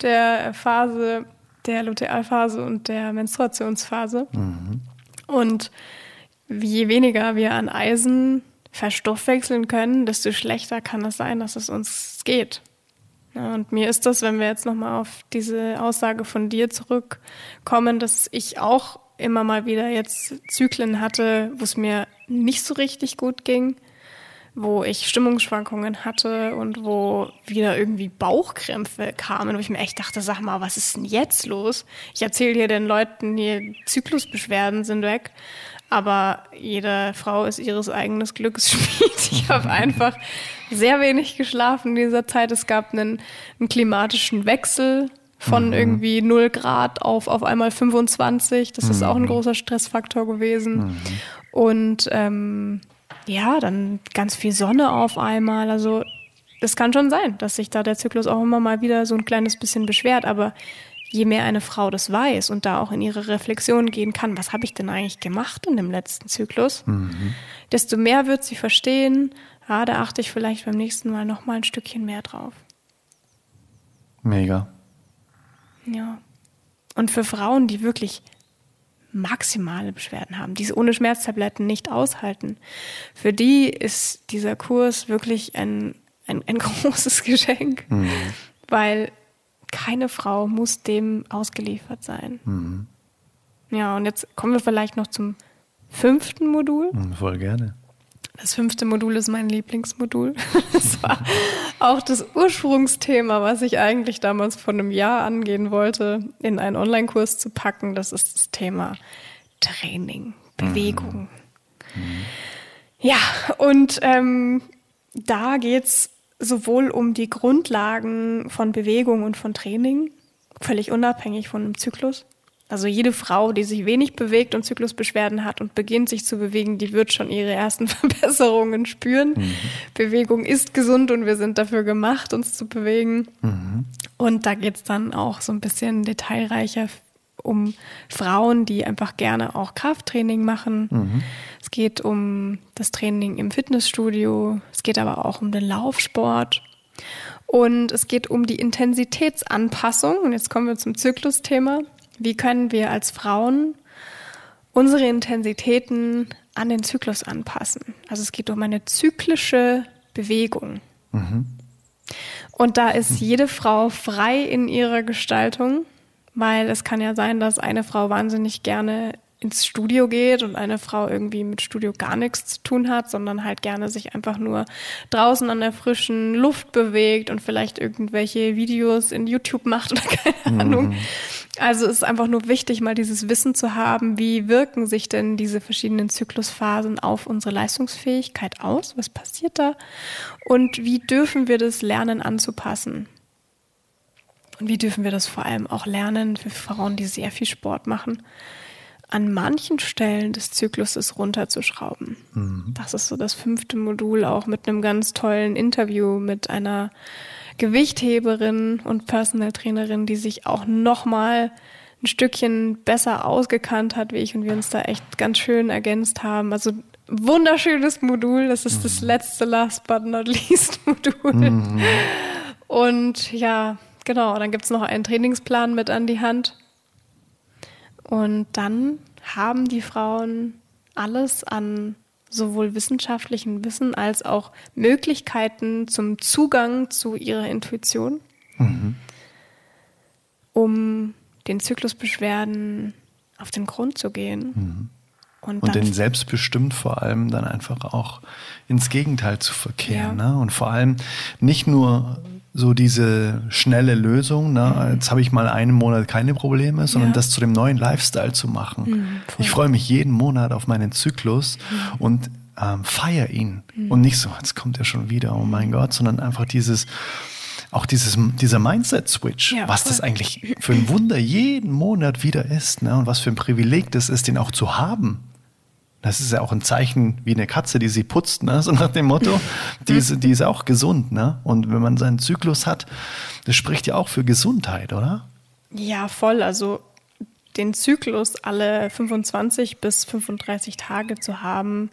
der Phase, der Lutealphase und der Menstruationsphase. Mhm. Und je weniger wir an Eisen verstoffwechseln können, desto schlechter kann es sein, dass es uns geht. Ja, und mir ist das, wenn wir jetzt nochmal auf diese Aussage von dir zurückkommen, dass ich auch immer mal wieder jetzt Zyklen hatte, wo es mir nicht so richtig gut ging, wo ich Stimmungsschwankungen hatte und wo wieder irgendwie Bauchkrämpfe kamen, wo ich mir echt dachte, sag mal, was ist denn jetzt los? Ich erzähle hier den Leuten, hier Zyklusbeschwerden sind weg, aber jede Frau ist ihres eigenen Glücks (laughs) Schmied. Ich habe einfach sehr wenig geschlafen in dieser Zeit. Es gab einen, einen klimatischen Wechsel von mhm. irgendwie 0 Grad auf auf einmal 25. Das mhm. ist auch ein mhm. großer Stressfaktor gewesen. Mhm. Und ähm, ja, dann ganz viel Sonne auf einmal. Also es kann schon sein, dass sich da der Zyklus auch immer mal wieder so ein kleines bisschen beschwert. Aber je mehr eine Frau das weiß und da auch in ihre Reflexion gehen kann, was habe ich denn eigentlich gemacht in dem letzten Zyklus, mhm. desto mehr wird sie verstehen, ja, da achte ich vielleicht beim nächsten Mal noch mal ein Stückchen mehr drauf. Mega. Ja. Und für Frauen, die wirklich maximale Beschwerden haben, die es ohne Schmerztabletten nicht aushalten, für die ist dieser Kurs wirklich ein, ein, ein (laughs) großes Geschenk, mhm. weil keine Frau muss dem ausgeliefert sein. Mhm. Ja, und jetzt kommen wir vielleicht noch zum fünften Modul. Mhm, voll gerne. Das fünfte Modul ist mein Lieblingsmodul. (laughs) Das war auch das Ursprungsthema, was ich eigentlich damals vor einem Jahr angehen wollte, in einen Online-Kurs zu packen. Das ist das Thema Training, Bewegung. Mhm. Ja, und ähm, da geht's sowohl um die Grundlagen von Bewegung und von Training, völlig unabhängig von einem Zyklus, also jede Frau, die sich wenig bewegt und Zyklusbeschwerden hat und beginnt sich zu bewegen, die wird schon ihre ersten (laughs) Verbesserungen spüren. Mhm. Bewegung ist gesund und wir sind dafür gemacht, uns zu bewegen. Mhm. Und da geht es dann auch so ein bisschen detailreicher um Frauen, die einfach gerne auch Krafttraining machen. Mhm. Es geht um das Training im Fitnessstudio. Es geht aber auch um den Laufsport. Und es geht um die Intensitätsanpassung. Und jetzt kommen wir zum Zyklusthema. Wie können wir als Frauen unsere Intensitäten an den Zyklus anpassen? Also es geht um eine zyklische Bewegung. Mhm. Und da ist jede Frau frei in ihrer Gestaltung, weil es kann ja sein, dass eine Frau wahnsinnig gerne ins Studio geht und eine Frau irgendwie mit Studio gar nichts zu tun hat, sondern halt gerne sich einfach nur draußen an der frischen Luft bewegt und vielleicht irgendwelche Videos in YouTube macht oder (laughs) keine Ahnung. Mhm. Also es ist einfach nur wichtig, mal dieses Wissen zu haben, wie wirken sich denn diese verschiedenen Zyklusphasen auf unsere Leistungsfähigkeit aus? Was passiert da? Und wie dürfen wir das lernen anzupassen? Und wie dürfen wir das vor allem auch lernen für Frauen, die sehr viel Sport machen? An manchen Stellen des Zykluses runterzuschrauben. Mhm. Das ist so das fünfte Modul, auch mit einem ganz tollen Interview mit einer Gewichtheberin und Personal Trainerin, die sich auch nochmal ein Stückchen besser ausgekannt hat wie ich und wir uns da echt ganz schön ergänzt haben. Also wunderschönes Modul. Das ist mhm. das letzte Last but not least (laughs) Modul. Mhm. Und ja, genau, dann gibt's noch einen Trainingsplan mit an die Hand. Und dann haben die Frauen alles an sowohl wissenschaftlichen Wissen als auch Möglichkeiten zum Zugang zu ihrer Intuition, mhm. um den Zyklusbeschwerden auf den Grund zu gehen. Mhm. Und, und den selbstbestimmt vor allem dann einfach auch ins Gegenteil zu verkehren. Ja. Ne? Und vor allem nicht nur so diese schnelle Lösung, ne? Mhm. jetzt habe ich mal einen Monat keine Probleme, sondern ja. das zu dem neuen Lifestyle zu machen. Mhm, ich freue mich jeden Monat auf meinen Zyklus mhm. und ähm, feier ihn. Mhm. Und nicht so, jetzt kommt er schon wieder, oh mein Gott, sondern einfach dieses, auch dieses, dieser Mindset-Switch, ja, was das eigentlich für ein Wunder jeden Monat wieder ist, ne? Und was für ein Privileg das ist, den auch zu haben. Das ist ja auch ein Zeichen wie eine Katze, die sie putzt, ne? so nach dem Motto. (laughs) Die ist, die ist auch gesund. Ne? Und wenn man seinen Zyklus hat, das spricht ja auch für Gesundheit, oder? Ja, voll. Also den Zyklus alle 25 bis 35 Tage zu haben,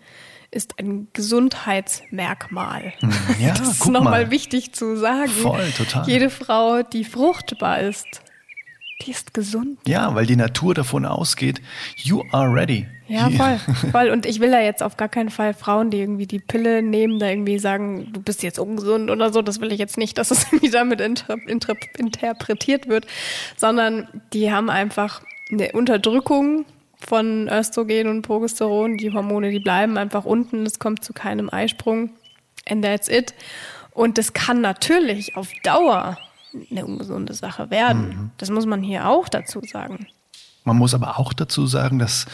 ist ein Gesundheitsmerkmal. Hm, ja, das ist nochmal mal. wichtig zu sagen. Voll, total. Jede Frau, die fruchtbar ist, die ist gesund. Ja, weil die Natur davon ausgeht, you are ready. Ja, voll, (laughs) voll. Und ich will da jetzt auf gar keinen Fall Frauen, die irgendwie die Pille nehmen, da irgendwie sagen, du bist jetzt ungesund oder so. Das will ich jetzt nicht, dass es (laughs) irgendwie damit inter inter interpretiert wird, sondern die haben einfach eine Unterdrückung von Östrogen und Progesteron. Die Hormone, die bleiben einfach unten. Es kommt zu keinem Eisprung. And that's it. Und das kann natürlich auf Dauer eine ungesunde Sache werden. Mhm. Das muss man hier auch dazu sagen. Man muss aber auch dazu sagen, dass,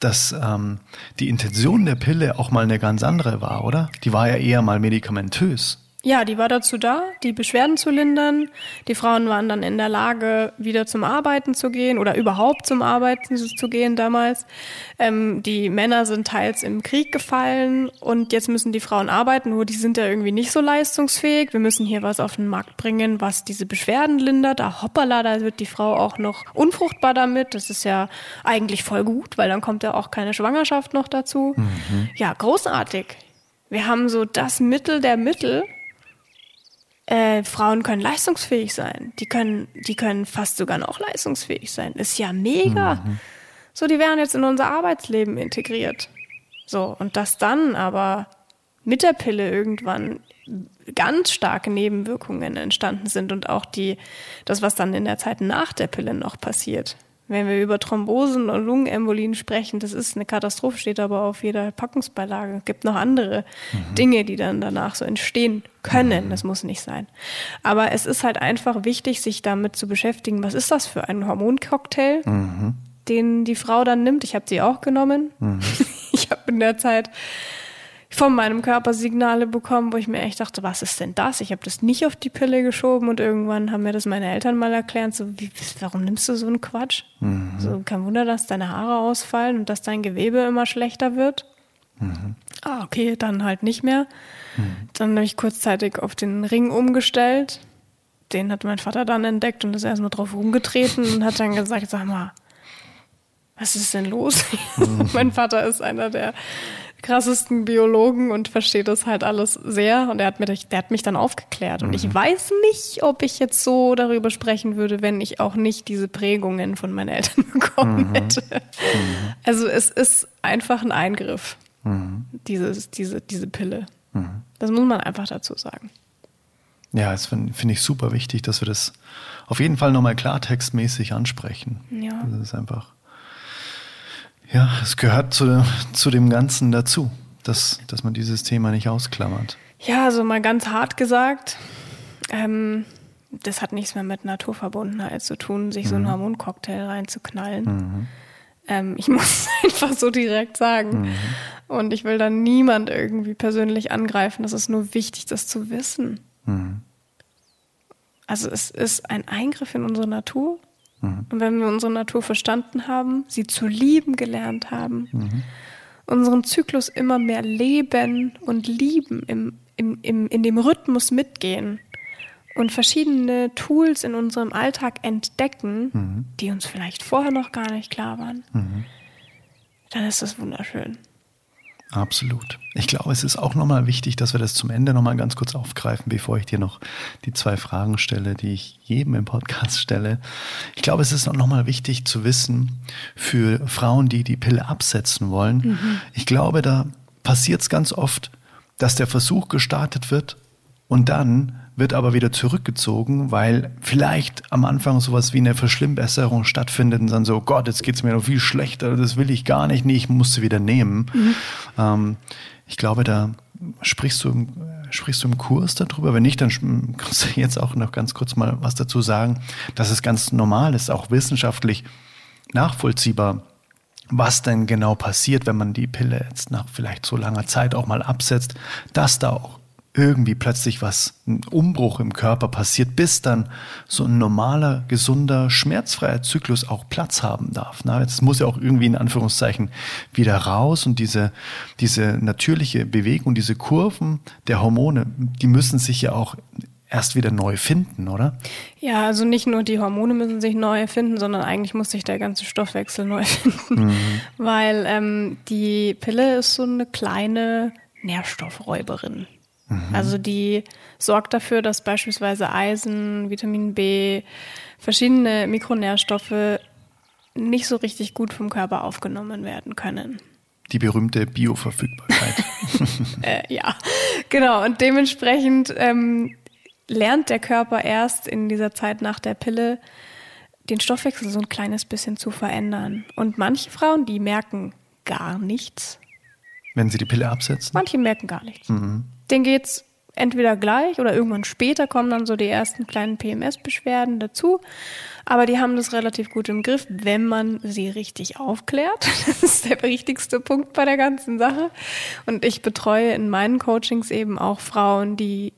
dass ähm, die Intention der Pille auch mal eine ganz andere war, oder? Die war ja eher mal medikamentös. Ja, die war dazu da, die Beschwerden zu lindern. Die Frauen waren dann in der Lage, wieder zum Arbeiten zu gehen oder überhaupt zum Arbeiten zu gehen damals. Ähm, die Männer sind teils im Krieg gefallen und jetzt müssen die Frauen arbeiten, nur die sind ja irgendwie nicht so leistungsfähig. Wir müssen hier was auf den Markt bringen, was diese Beschwerden lindert. Da hoppala, da wird die Frau auch noch unfruchtbar damit. Das ist ja eigentlich voll gut, weil dann kommt ja auch keine Schwangerschaft noch dazu. Mhm. Ja, großartig. Wir haben so das Mittel der Mittel, äh, Frauen können leistungsfähig sein. Die können, die können fast sogar noch leistungsfähig sein. Ist ja mega. So, die werden jetzt in unser Arbeitsleben integriert. So, und dass dann aber mit der Pille irgendwann ganz starke Nebenwirkungen entstanden sind und auch die, das, was dann in der Zeit nach der Pille noch passiert. Wenn wir über Thrombosen und Lungenembolien sprechen, das ist eine Katastrophe, steht aber auf jeder Packungsbeilage. Es gibt noch andere Dinge, die dann danach so entstehen können. Das muss nicht sein. Aber es ist halt einfach wichtig, sich damit zu beschäftigen, was ist das für ein Hormoncocktail, den die Frau dann nimmt. Ich habe sie auch genommen. (laughs) Ich habe in der Zeit von meinem Körper Signale bekommen, wo ich mir echt dachte, was ist denn das? Ich habe das nicht auf die Pille geschoben und irgendwann haben mir das meine Eltern mal erklärt, so wie, warum nimmst du so einen Quatsch? So kein Wunder, dass deine Haare ausfallen und dass dein Gewebe immer schlechter wird. Ah, okay, dann halt nicht mehr. Dann habe ich kurzzeitig auf den Ring umgestellt. Den hat mein Vater dann entdeckt und ist erstmal drauf rumgetreten und hat dann gesagt, sag mal, was ist denn los? (laughs) mein Vater ist einer der krassesten Biologen und versteht das halt alles sehr. Und er hat, mir, der hat mich dann aufgeklärt. Und ich weiß nicht, ob ich jetzt so darüber sprechen würde, wenn ich auch nicht diese Prägungen von meinen Eltern (laughs) bekommen hätte. Also es ist einfach ein Eingriff, dieses, diese, diese Pille. Das muss man einfach dazu sagen. Ja, das finde find ich super wichtig, dass wir das auf jeden Fall nochmal klartextmäßig ansprechen. Ja. Das ist einfach. Ja, es gehört zu, zu dem Ganzen dazu, dass, dass man dieses Thema nicht ausklammert. Ja, also mal ganz hart gesagt, ähm, das hat nichts mehr mit Naturverbundenheit zu tun, sich so einen Hormoncocktail reinzuknallen. Ähm, ich (laughs) muss einfach so direkt sagen. Und ich will dann niemand irgendwie persönlich angreifen. Das ist nur wichtig, das zu wissen. Also es ist ein Eingriff in unsere Natur. Und wenn wir unsere Natur verstanden haben, sie zu lieben gelernt haben, unseren Zyklus immer mehr leben und lieben, im, im, im, in dem Rhythmus mitgehen und verschiedene Tools in unserem Alltag entdecken, die uns vielleicht vorher noch gar nicht klar waren, dann ist das wunderschön. Absolut. Ich glaube, es ist auch nochmal wichtig, dass wir das zum Ende nochmal ganz kurz aufgreifen, bevor ich dir noch die zwei Fragen stelle, die ich jedem im Podcast stelle. Ich glaube, es ist auch nochmal wichtig zu wissen für Frauen, die die Pille absetzen wollen. Ich glaube, da passiert es ganz oft, dass der Versuch gestartet wird und dann wird aber wieder zurückgezogen, weil vielleicht am Anfang sowas wie eine Verschlimmbesserung stattfindet und dann so, Gott, jetzt geht's mir noch viel schlechter, das will ich gar nicht, nee, ich muss sie wieder nehmen. Ähm, ich glaube, da sprichst du, im, sprichst du im Kurs darüber. Wenn nicht, dann sch- kannst du jetzt auch noch ganz kurz mal was dazu sagen, dass es ganz normal ist, auch wissenschaftlich nachvollziehbar, was denn genau passiert, wenn man die Pille jetzt nach vielleicht so langer Zeit auch mal absetzt, dass da auch irgendwie plötzlich was, ein Umbruch im Körper passiert, bis dann so ein normaler, gesunder, schmerzfreier Zyklus auch Platz haben darf. Na, das muss ja auch irgendwie in Anführungszeichen wieder raus und diese, diese natürliche Bewegung, diese Kurven der Hormone, die müssen sich ja auch erst wieder neu finden, oder? Ja, also nicht nur die Hormone müssen sich neu erfinden, sondern eigentlich muss sich der ganze Stoffwechsel neu (laughs) finden, mhm. weil ähm, die Pille ist so eine kleine Nährstoffräuberin. Mhm. Also die sorgt dafür, dass beispielsweise Eisen, Vitamin B, verschiedene Mikronährstoffe nicht so richtig gut vom Körper aufgenommen werden können. Die berühmte Bioverfügbarkeit. (laughs) äh, ja, genau. Und dementsprechend ähm, lernt der Körper erst in dieser Zeit nach der Pille den Stoffwechsel so ein kleines bisschen zu verändern. Und manche Frauen, die merken gar nichts. Wenn sie die Pille absetzen? Manche merken gar nichts. Mhm. Denen geht's entweder gleich oder irgendwann später kommen dann so die ersten kleinen PMS-Beschwerden dazu. Aber die haben das relativ gut im Griff, wenn man sie richtig aufklärt. (laughs) Das ist der wichtigste Punkt bei der ganzen Sache. Und ich betreue in meinen Coachings eben auch Frauen, die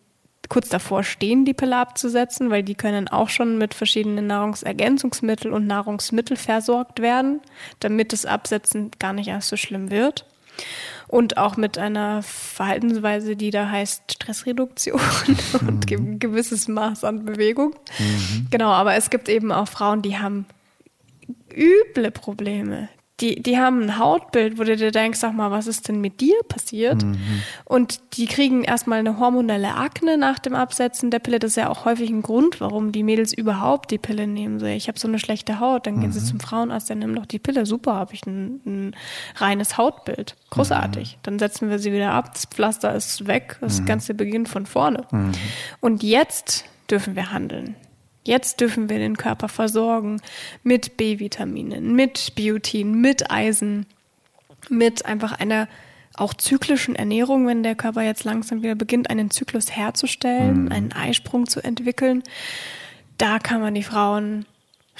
kurz davor stehen, die Pille abzusetzen, weil die können auch schon mit verschiedenen Nahrungsergänzungsmitteln und Nahrungsmittel versorgt werden, damit das Absetzen gar nicht erst so schlimm wird. Und auch mit einer Verhaltensweise, die da heißt Stressreduktion (laughs) und mhm. ein gewisses Maß an Bewegung. Mhm. Genau, aber es gibt eben auch Frauen, die haben üble Probleme die, die haben ein Hautbild, wo du dir denkst, sag mal, was ist denn mit dir passiert? Mhm. Und die kriegen erstmal eine hormonelle Akne nach dem Absetzen der Pille. Das ist ja auch häufig ein Grund, warum die Mädels überhaupt die Pille nehmen. So, ich habe so eine schlechte Haut, dann mhm. gehen sie mhm. zum Frauenarzt, der nimmt doch die Pille. Super, habe ich ein, ein, reines Hautbild. Großartig. Mhm. Dann setzen wir sie wieder ab, das Pflaster ist weg, das mhm. Ganze beginnt von vorne. Mhm. Und jetzt dürfen wir handeln. Jetzt dürfen wir den Körper versorgen mit B-Vitaminen, mit Biotin, mit Eisen, mit einfach einer auch zyklischen Ernährung, wenn der Körper jetzt langsam wieder beginnt, einen Zyklus herzustellen, mhm. einen Eisprung zu entwickeln. Da kann man die Frauen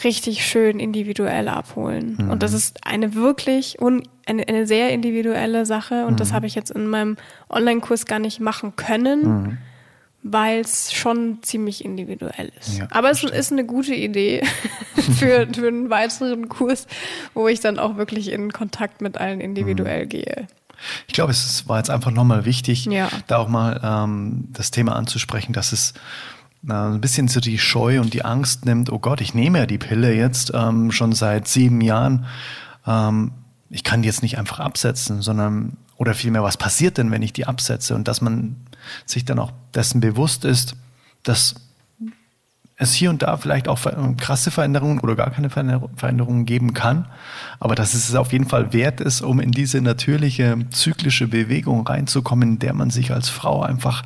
richtig schön individuell abholen. Mhm. Und das ist eine wirklich un eine, eine sehr individuelle Sache. Und mhm. das habe ich jetzt in meinem Online-Kurs gar nicht machen können, mhm weil es schon ziemlich individuell ist. Ja, Aber es ist eine gute Idee (laughs) für, für einen weiteren Kurs, wo ich dann auch wirklich in Kontakt mit allen individuell mhm. gehe. Ich glaube, es war jetzt einfach nochmal wichtig, ja. da auch mal ähm, das Thema anzusprechen, dass es äh, ein bisschen so die Scheu und die Angst nimmt, oh Gott, ich nehme ja die Pille jetzt ähm, schon seit sieben Jahren. Ähm, ich kann die jetzt nicht einfach absetzen, sondern oder vielmehr, was passiert denn, wenn ich die absetze? Und dass man sich dann auch dessen bewusst ist, dass es hier und da vielleicht auch krasse Veränderungen oder gar keine Veränderungen geben kann, aber dass es auf jeden Fall wert ist, um in diese natürliche zyklische Bewegung reinzukommen, in der man sich als Frau einfach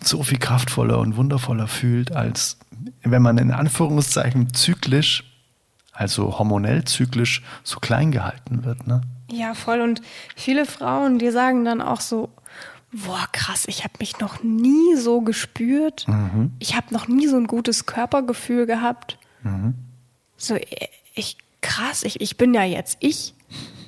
so viel kraftvoller und wundervoller fühlt, als wenn man in Anführungszeichen zyklisch, also hormonell zyklisch, so klein gehalten wird. Ne? Ja, voll. Und viele Frauen, die sagen dann auch so, boah, krass, ich habe mich noch nie so gespürt. Mhm. Ich habe noch nie so ein gutes Körpergefühl gehabt. Mhm. So, ich, krass, ich, ich bin ja jetzt ich.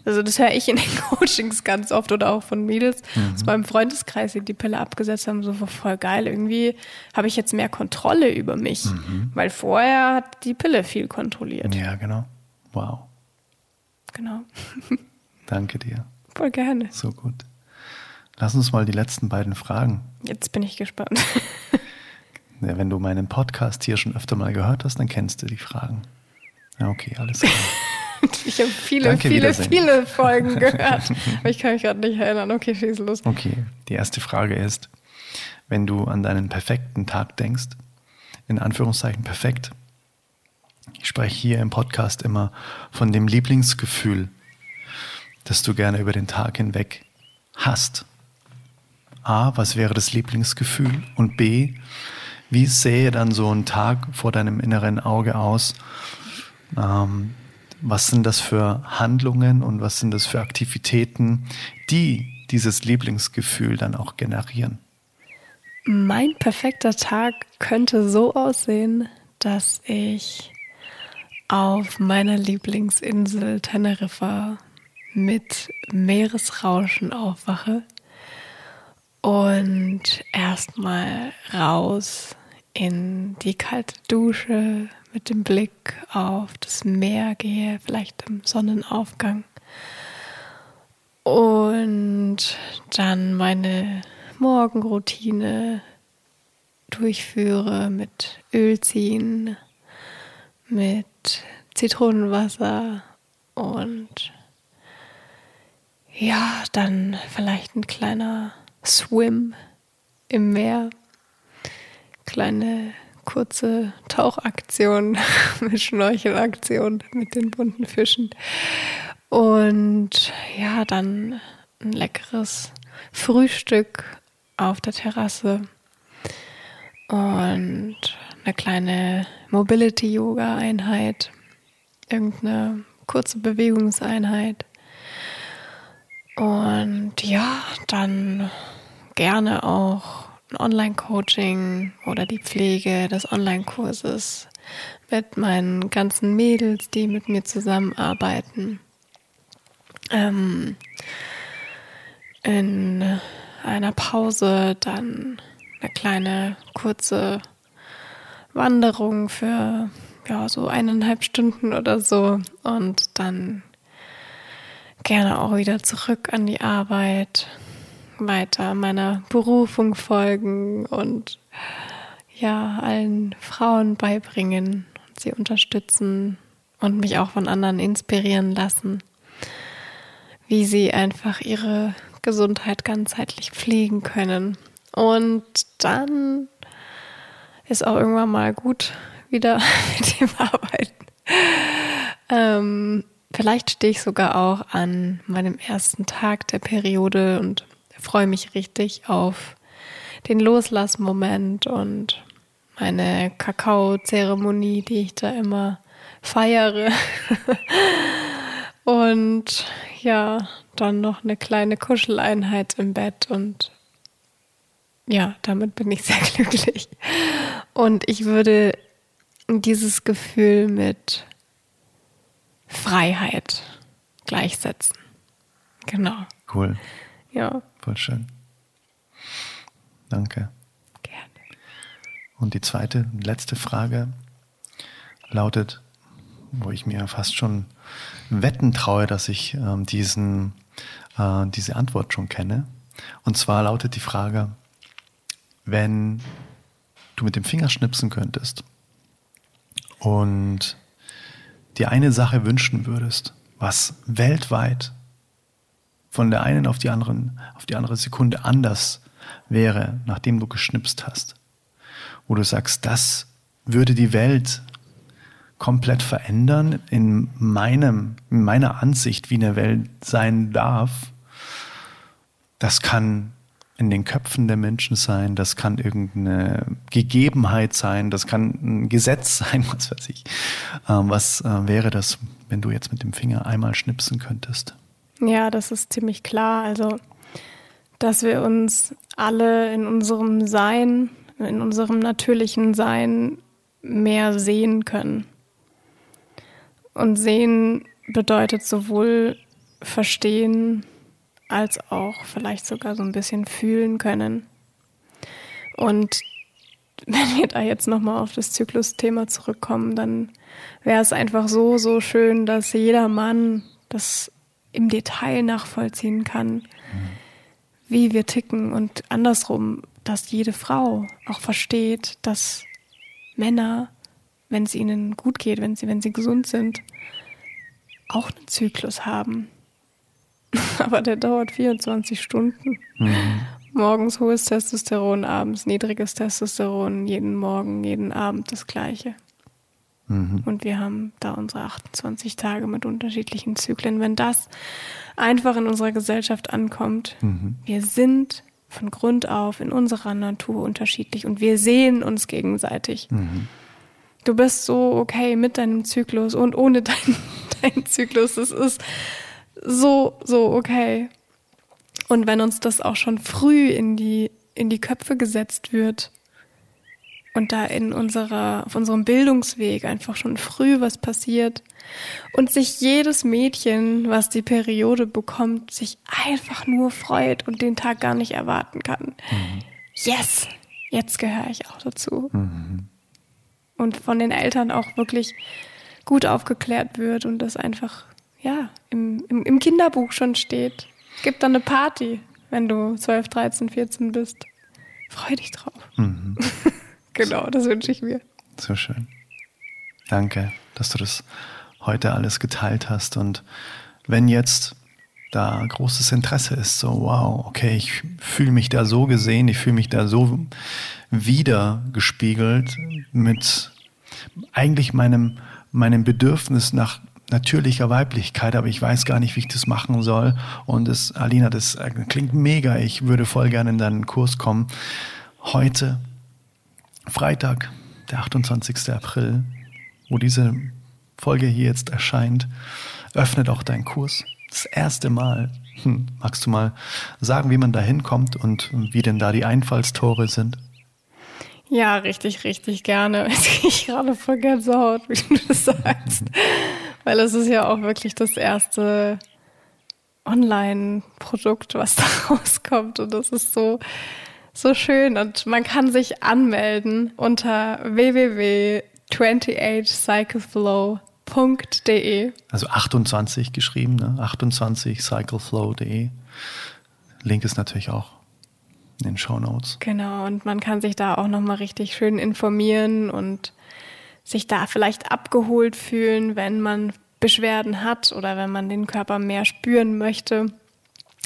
Also das höre ich in den (laughs) Coachings ganz oft oder auch von Mädels mhm. aus meinem Freundeskreis, die die Pille abgesetzt haben, so voll geil. Irgendwie habe ich jetzt mehr Kontrolle über mich, mhm. weil vorher hat die Pille viel kontrolliert. Ja, genau. Wow. Genau. (laughs) Danke dir. Voll gerne. So gut. Lass uns mal die letzten beiden fragen. Jetzt bin ich gespannt. (laughs) Ja, wenn du meinen Podcast hier schon öfter mal gehört hast, dann kennst du die Fragen. Ja, okay, alles klar. (laughs) ich habe viele, Danke, viele, viele Folgen (laughs) gehört. aber ich kann mich gerade nicht erinnern. Okay, schieß los. Okay, die erste Frage ist, wenn du an deinen perfekten Tag denkst, in Anführungszeichen perfekt, ich spreche hier im Podcast immer von dem Lieblingsgefühl, das du gerne über den Tag hinweg hast? A, was wäre das Lieblingsgefühl? Und B, wie sähe dann so ein Tag vor deinem inneren Auge aus? Ähm, was sind das für Handlungen und was sind das für Aktivitäten, die dieses Lieblingsgefühl dann auch generieren? Mein perfekter Tag könnte so aussehen, dass ich auf meiner Lieblingsinsel Teneriffa mit Meeresrauschen aufwache und erstmal raus in die kalte Dusche mit dem Blick auf das Meer gehe, vielleicht im Sonnenaufgang. Und dann meine Morgenroutine durchführe mit Ölziehen, mit Zitronenwasser und ja, dann vielleicht ein kleiner Swim im Meer, kleine kurze Tauchaktion (laughs) mit Schnorchelaktion mit den bunten Fischen und ja, dann ein leckeres Frühstück auf der Terrasse und eine kleine Mobility-Yoga-Einheit, irgendeine kurze Bewegungseinheit. Und ja, dann gerne auch ein Online-Coaching oder die Pflege des Online-Kurses mit meinen ganzen Mädels, die mit mir zusammenarbeiten. Ähm, in einer Pause dann eine kleine kurze Wanderung für ja so eineinhalb Stunden oder so und dann gerne auch wieder zurück an die Arbeit, weiter meiner Berufung folgen und ja allen Frauen beibringen und sie unterstützen und mich auch von anderen inspirieren lassen, wie sie einfach ihre Gesundheit ganzheitlich pflegen können. Und dann ist auch irgendwann mal gut wieder (laughs) mit dem Arbeiten. Ähm, vielleicht stehe ich sogar auch an meinem ersten Tag der Periode und freue mich richtig auf den Loslassmoment und meine Kakao-Zeremonie, die ich da immer feiere. (laughs) und ja, dann noch eine kleine Kuscheleinheit im Bett und ja, damit bin ich sehr (laughs) glücklich. Und ich würde dieses Gefühl mit Freiheit gleichsetzen. Genau. Cool. Ja. Voll schön. Danke. Gerne. Und die zweite, letzte Frage lautet, wo ich mir fast schon wetten traue, dass ich ähm, diesen, äh, diese Antwort schon kenne. Und zwar lautet die Frage, wenn du mit dem Finger schnipsen könntest und dir eine Sache wünschen würdest, was weltweit von der einen auf die anderen, auf die andere Sekunde anders wäre, nachdem du geschnipst hast, wo du sagst, das würde die Welt komplett verändern in meinem, in meiner Ansicht, wie eine Welt sein darf. Das kann in den Köpfen der Menschen sein, das kann irgendeine Gegebenheit sein, das kann ein Gesetz (laughs) sein, was weiß ich. Ähm, was äh, wäre das, wenn du jetzt mit dem Finger einmal schnipsen könntest? Ja, das ist ziemlich klar. Also, dass wir uns alle in unserem Sein, in unserem natürlichen Sein mehr sehen können. Und sehen bedeutet sowohl verstehen als auch vielleicht sogar so ein bisschen fühlen können. Und wenn wir da jetzt nochmal auf das Zyklus-Thema zurückkommen, dann wäre es einfach so, so schön, dass jeder Mann das im Detail nachvollziehen kann, wie wir ticken und andersrum, dass jede Frau auch versteht, dass Männer, wenn es ihnen gut geht, wenn sie, wenn sie gesund sind, auch einen Zyklus haben. (laughs) Aber der dauert 24 Stunden. Mhm. Morgens hohes Testosteron, abends niedriges Testosteron, jeden Morgen, jeden Abend das gleiche. Mhm. Und wir haben da unsere 28 Tage mit unterschiedlichen Zyklen. Wenn das einfach in unserer Gesellschaft ankommt, mhm. wir sind von Grund auf in unserer Natur unterschiedlich und wir sehen uns gegenseitig. Mhm. Du bist so okay mit deinem Zyklus und ohne (laughs) deinen, deinen Zyklus. Es ist so, so okay. Und wenn uns das auch schon früh in die, in die Köpfe gesetzt wird und da in unserer, auf unserem Bildungsweg einfach schon früh was passiert und sich jedes Mädchen, was die Periode bekommt, sich einfach nur freut und den Tag gar nicht erwarten kann. Mhm. Yes, jetzt gehöre ich auch dazu. Mhm. Und von den Eltern auch wirklich gut aufgeklärt wird und das einfach ja, im, im, im Kinderbuch schon steht. Gibt dann eine Party, wenn du 12, 13, 14 bist. Freu dich drauf. Mhm. (laughs) Genau, das wünsche ich mir. So schön. Danke, dass du das heute alles geteilt hast. Und wenn jetzt da großes Interesse ist, so wow, okay, ich fühle mich da so gesehen, ich fühle mich da so wieder gespiegelt mit eigentlich meinem, meinem Bedürfnis nach natürlicher Weiblichkeit, aber ich weiß gar nicht, wie ich das machen soll. Und es, Alina, das klingt mega. Ich würde voll gerne in deinen Kurs kommen. Heute, Freitag, der 28. April, wo diese Folge hier jetzt erscheint, öffnet auch dein Kurs. Das erste Mal. Hm, magst du mal sagen, wie man da hinkommt und wie denn da die Einfallstore sind? Ja, richtig, richtig gerne. (laughs) Ich gerade voll Gänsehaut, wie du das sagst. Weil es ist ja auch wirklich das erste Online-Produkt, was (laughs) da rauskommt. Und das ist so, so schön. Und man kann sich anmelden unter www.28cycleflow.de. Also 28 geschrieben, ne? 28cycleflow.de. Link ist natürlich auch in den Show Notes. Genau, und man kann sich da auch nochmal richtig schön informieren und sich da vielleicht abgeholt fühlen, wenn man Beschwerden hat oder wenn man den Körper mehr spüren möchte.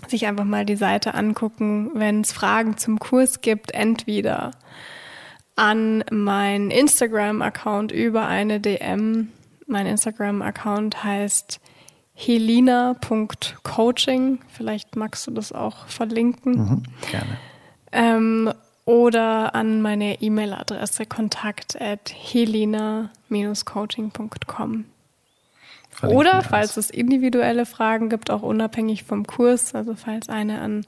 Sich einfach mal die Seite angucken, wenn es Fragen zum Kurs gibt, entweder an meinen Instagram-Account über eine DM. Mein Instagram-Account heißt helina.coaching. Vielleicht magst du das auch verlinken. Mhm, gerne. Ähm, oder an meine E-Mail-Adresse kontakt at helena-coaching.com. Oder falls es individuelle Fragen gibt, auch unabhängig vom Kurs, also falls eine an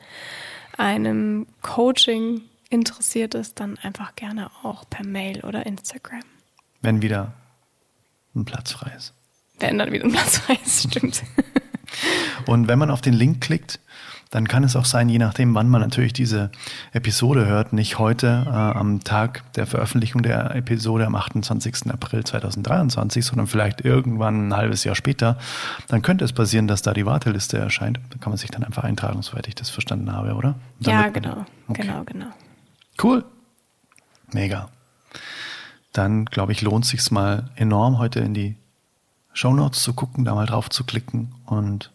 einem Coaching interessiert ist, dann einfach gerne auch per Mail oder Instagram. Wenn wieder ein Platz frei ist. Wenn dann wieder ein Platz frei ist, (laughs) stimmt. Und wenn man auf den Link klickt, dann kann es auch sein, je nachdem, wann man natürlich diese Episode hört, nicht heute äh, am Tag der Veröffentlichung der Episode am 28. April 2023, sondern vielleicht irgendwann ein halbes Jahr später, dann könnte es passieren, dass da die Warteliste erscheint. Da kann man sich dann einfach eintragen, soweit ich das verstanden habe, oder? Ja, genau, okay. genau, genau. Cool. Mega. Dann, glaube ich, lohnt sich mal enorm, heute in die Show Notes zu gucken, da mal drauf zu klicken und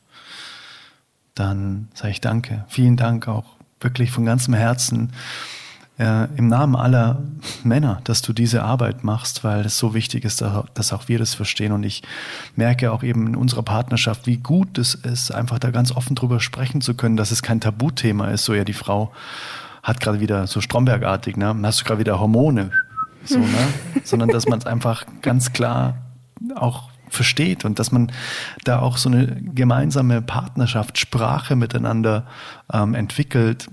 dann sage ich danke. Vielen Dank auch wirklich von ganzem Herzen äh, im Namen aller Männer, dass du diese Arbeit machst, weil es so wichtig ist, dass auch wir das verstehen. Und ich merke auch eben in unserer Partnerschaft, wie gut es ist, einfach da ganz offen drüber sprechen zu können, dass es kein Tabuthema ist. So ja, die Frau hat gerade wieder so Strombergartig, ne? Hast du gerade wieder Hormone, so, ne? (laughs) Sondern dass man es einfach ganz klar auch versteht und dass man da auch so eine gemeinsame Partnerschaft, Sprache miteinander ähm, entwickelt.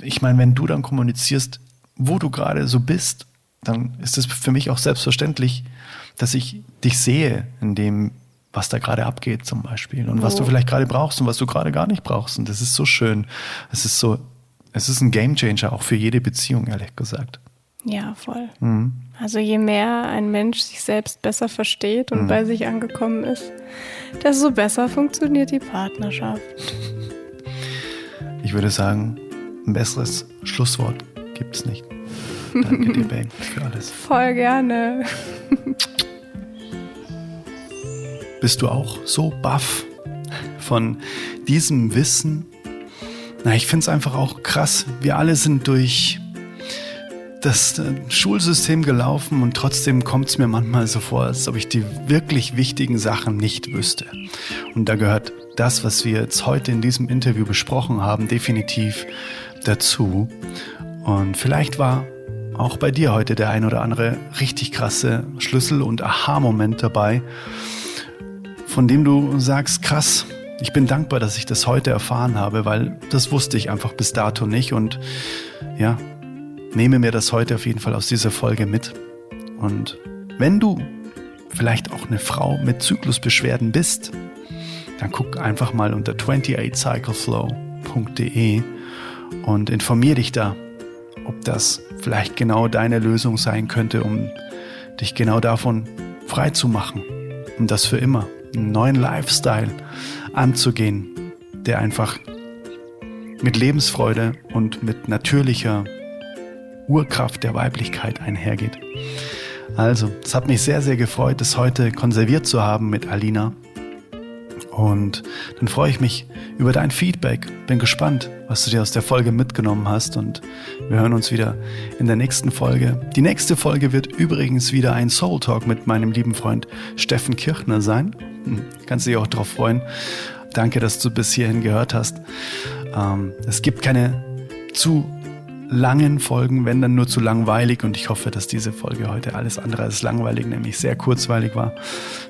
Ich meine, wenn du dann kommunizierst, wo du gerade so bist, dann ist es für mich auch selbstverständlich, dass ich dich sehe in dem, was da gerade abgeht zum Beispiel und oh. was du vielleicht gerade brauchst und was du gerade gar nicht brauchst. Und das ist so schön. Es ist so, es ist ein Gamechanger auch für jede Beziehung, ehrlich gesagt. Ja, voll. Mhm. Also je mehr ein Mensch sich selbst besser versteht und mhm. bei sich angekommen ist, desto besser funktioniert die Partnerschaft. Ich würde sagen, ein besseres Schlusswort gibt es nicht. Danke dir, (laughs) Babe, für alles. Voll gerne. Bist du auch so baff von diesem Wissen? Na, ich finde es einfach auch krass. Wir alle sind durch das äh, Schulsystem gelaufen und trotzdem kommt es mir manchmal so vor, als ob ich die wirklich wichtigen Sachen nicht wüsste. Und da gehört das, was wir jetzt heute in diesem Interview besprochen haben, definitiv dazu. Und vielleicht war auch bei dir heute der ein oder andere richtig krasse Schlüssel- und Aha-Moment dabei, von dem du sagst, krass, ich bin dankbar, dass ich das heute erfahren habe, weil das wusste ich einfach bis dato nicht und ja, nehme mir das heute auf jeden Fall aus dieser Folge mit. Und wenn du vielleicht auch eine Frau mit Zyklusbeschwerden bist, dann guck einfach mal unter 28cycleflow.de und informier dich da, ob das vielleicht genau deine Lösung sein könnte, um dich genau davon frei zu machen, um das für immer, einen neuen Lifestyle anzugehen, der einfach mit Lebensfreude und mit natürlicher Urkraft der Weiblichkeit einhergeht. Also, es hat mich sehr, sehr gefreut, das heute konserviert zu haben mit Alina. Und dann freue ich mich über dein Feedback. Bin gespannt, was du dir aus der Folge mitgenommen hast. Und wir hören uns wieder in der nächsten Folge. Die nächste Folge wird übrigens wieder ein Soul Talk mit meinem lieben Freund Steffen Kirchner sein. Hm, kannst dich auch darauf freuen. Danke, dass du bis hierhin gehört hast. Ähm, es gibt keine zu langen Folgen, wenn dann nur zu langweilig. Und ich hoffe, dass diese Folge heute alles andere als langweilig, nämlich sehr kurzweilig war.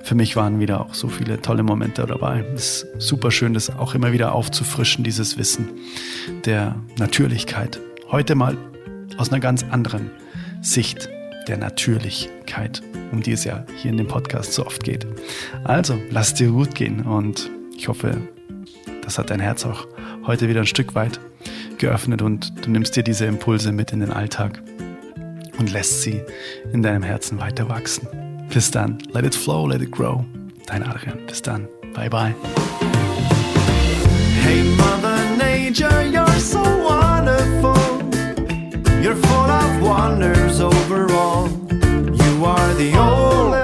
Für mich waren wieder auch so viele tolle Momente dabei. Es ist super schön, das auch immer wieder aufzufrischen, dieses Wissen der Natürlichkeit. Heute mal aus einer ganz anderen Sicht der Natürlichkeit, um die es ja hier in dem Podcast so oft geht. Also, lass dir gut gehen und ich hoffe, das hat dein Herz auch heute wieder ein Stück weit geöffnet und du nimmst dir diese Impulse mit in den Alltag und lässt sie in deinem Herzen weiter wachsen. Bis dann, let it flow, let it grow. Dein Adrian, bis dann, bye bye. Hey Mother Nature, you're so wonderful. You're full of wonders overall. You are the only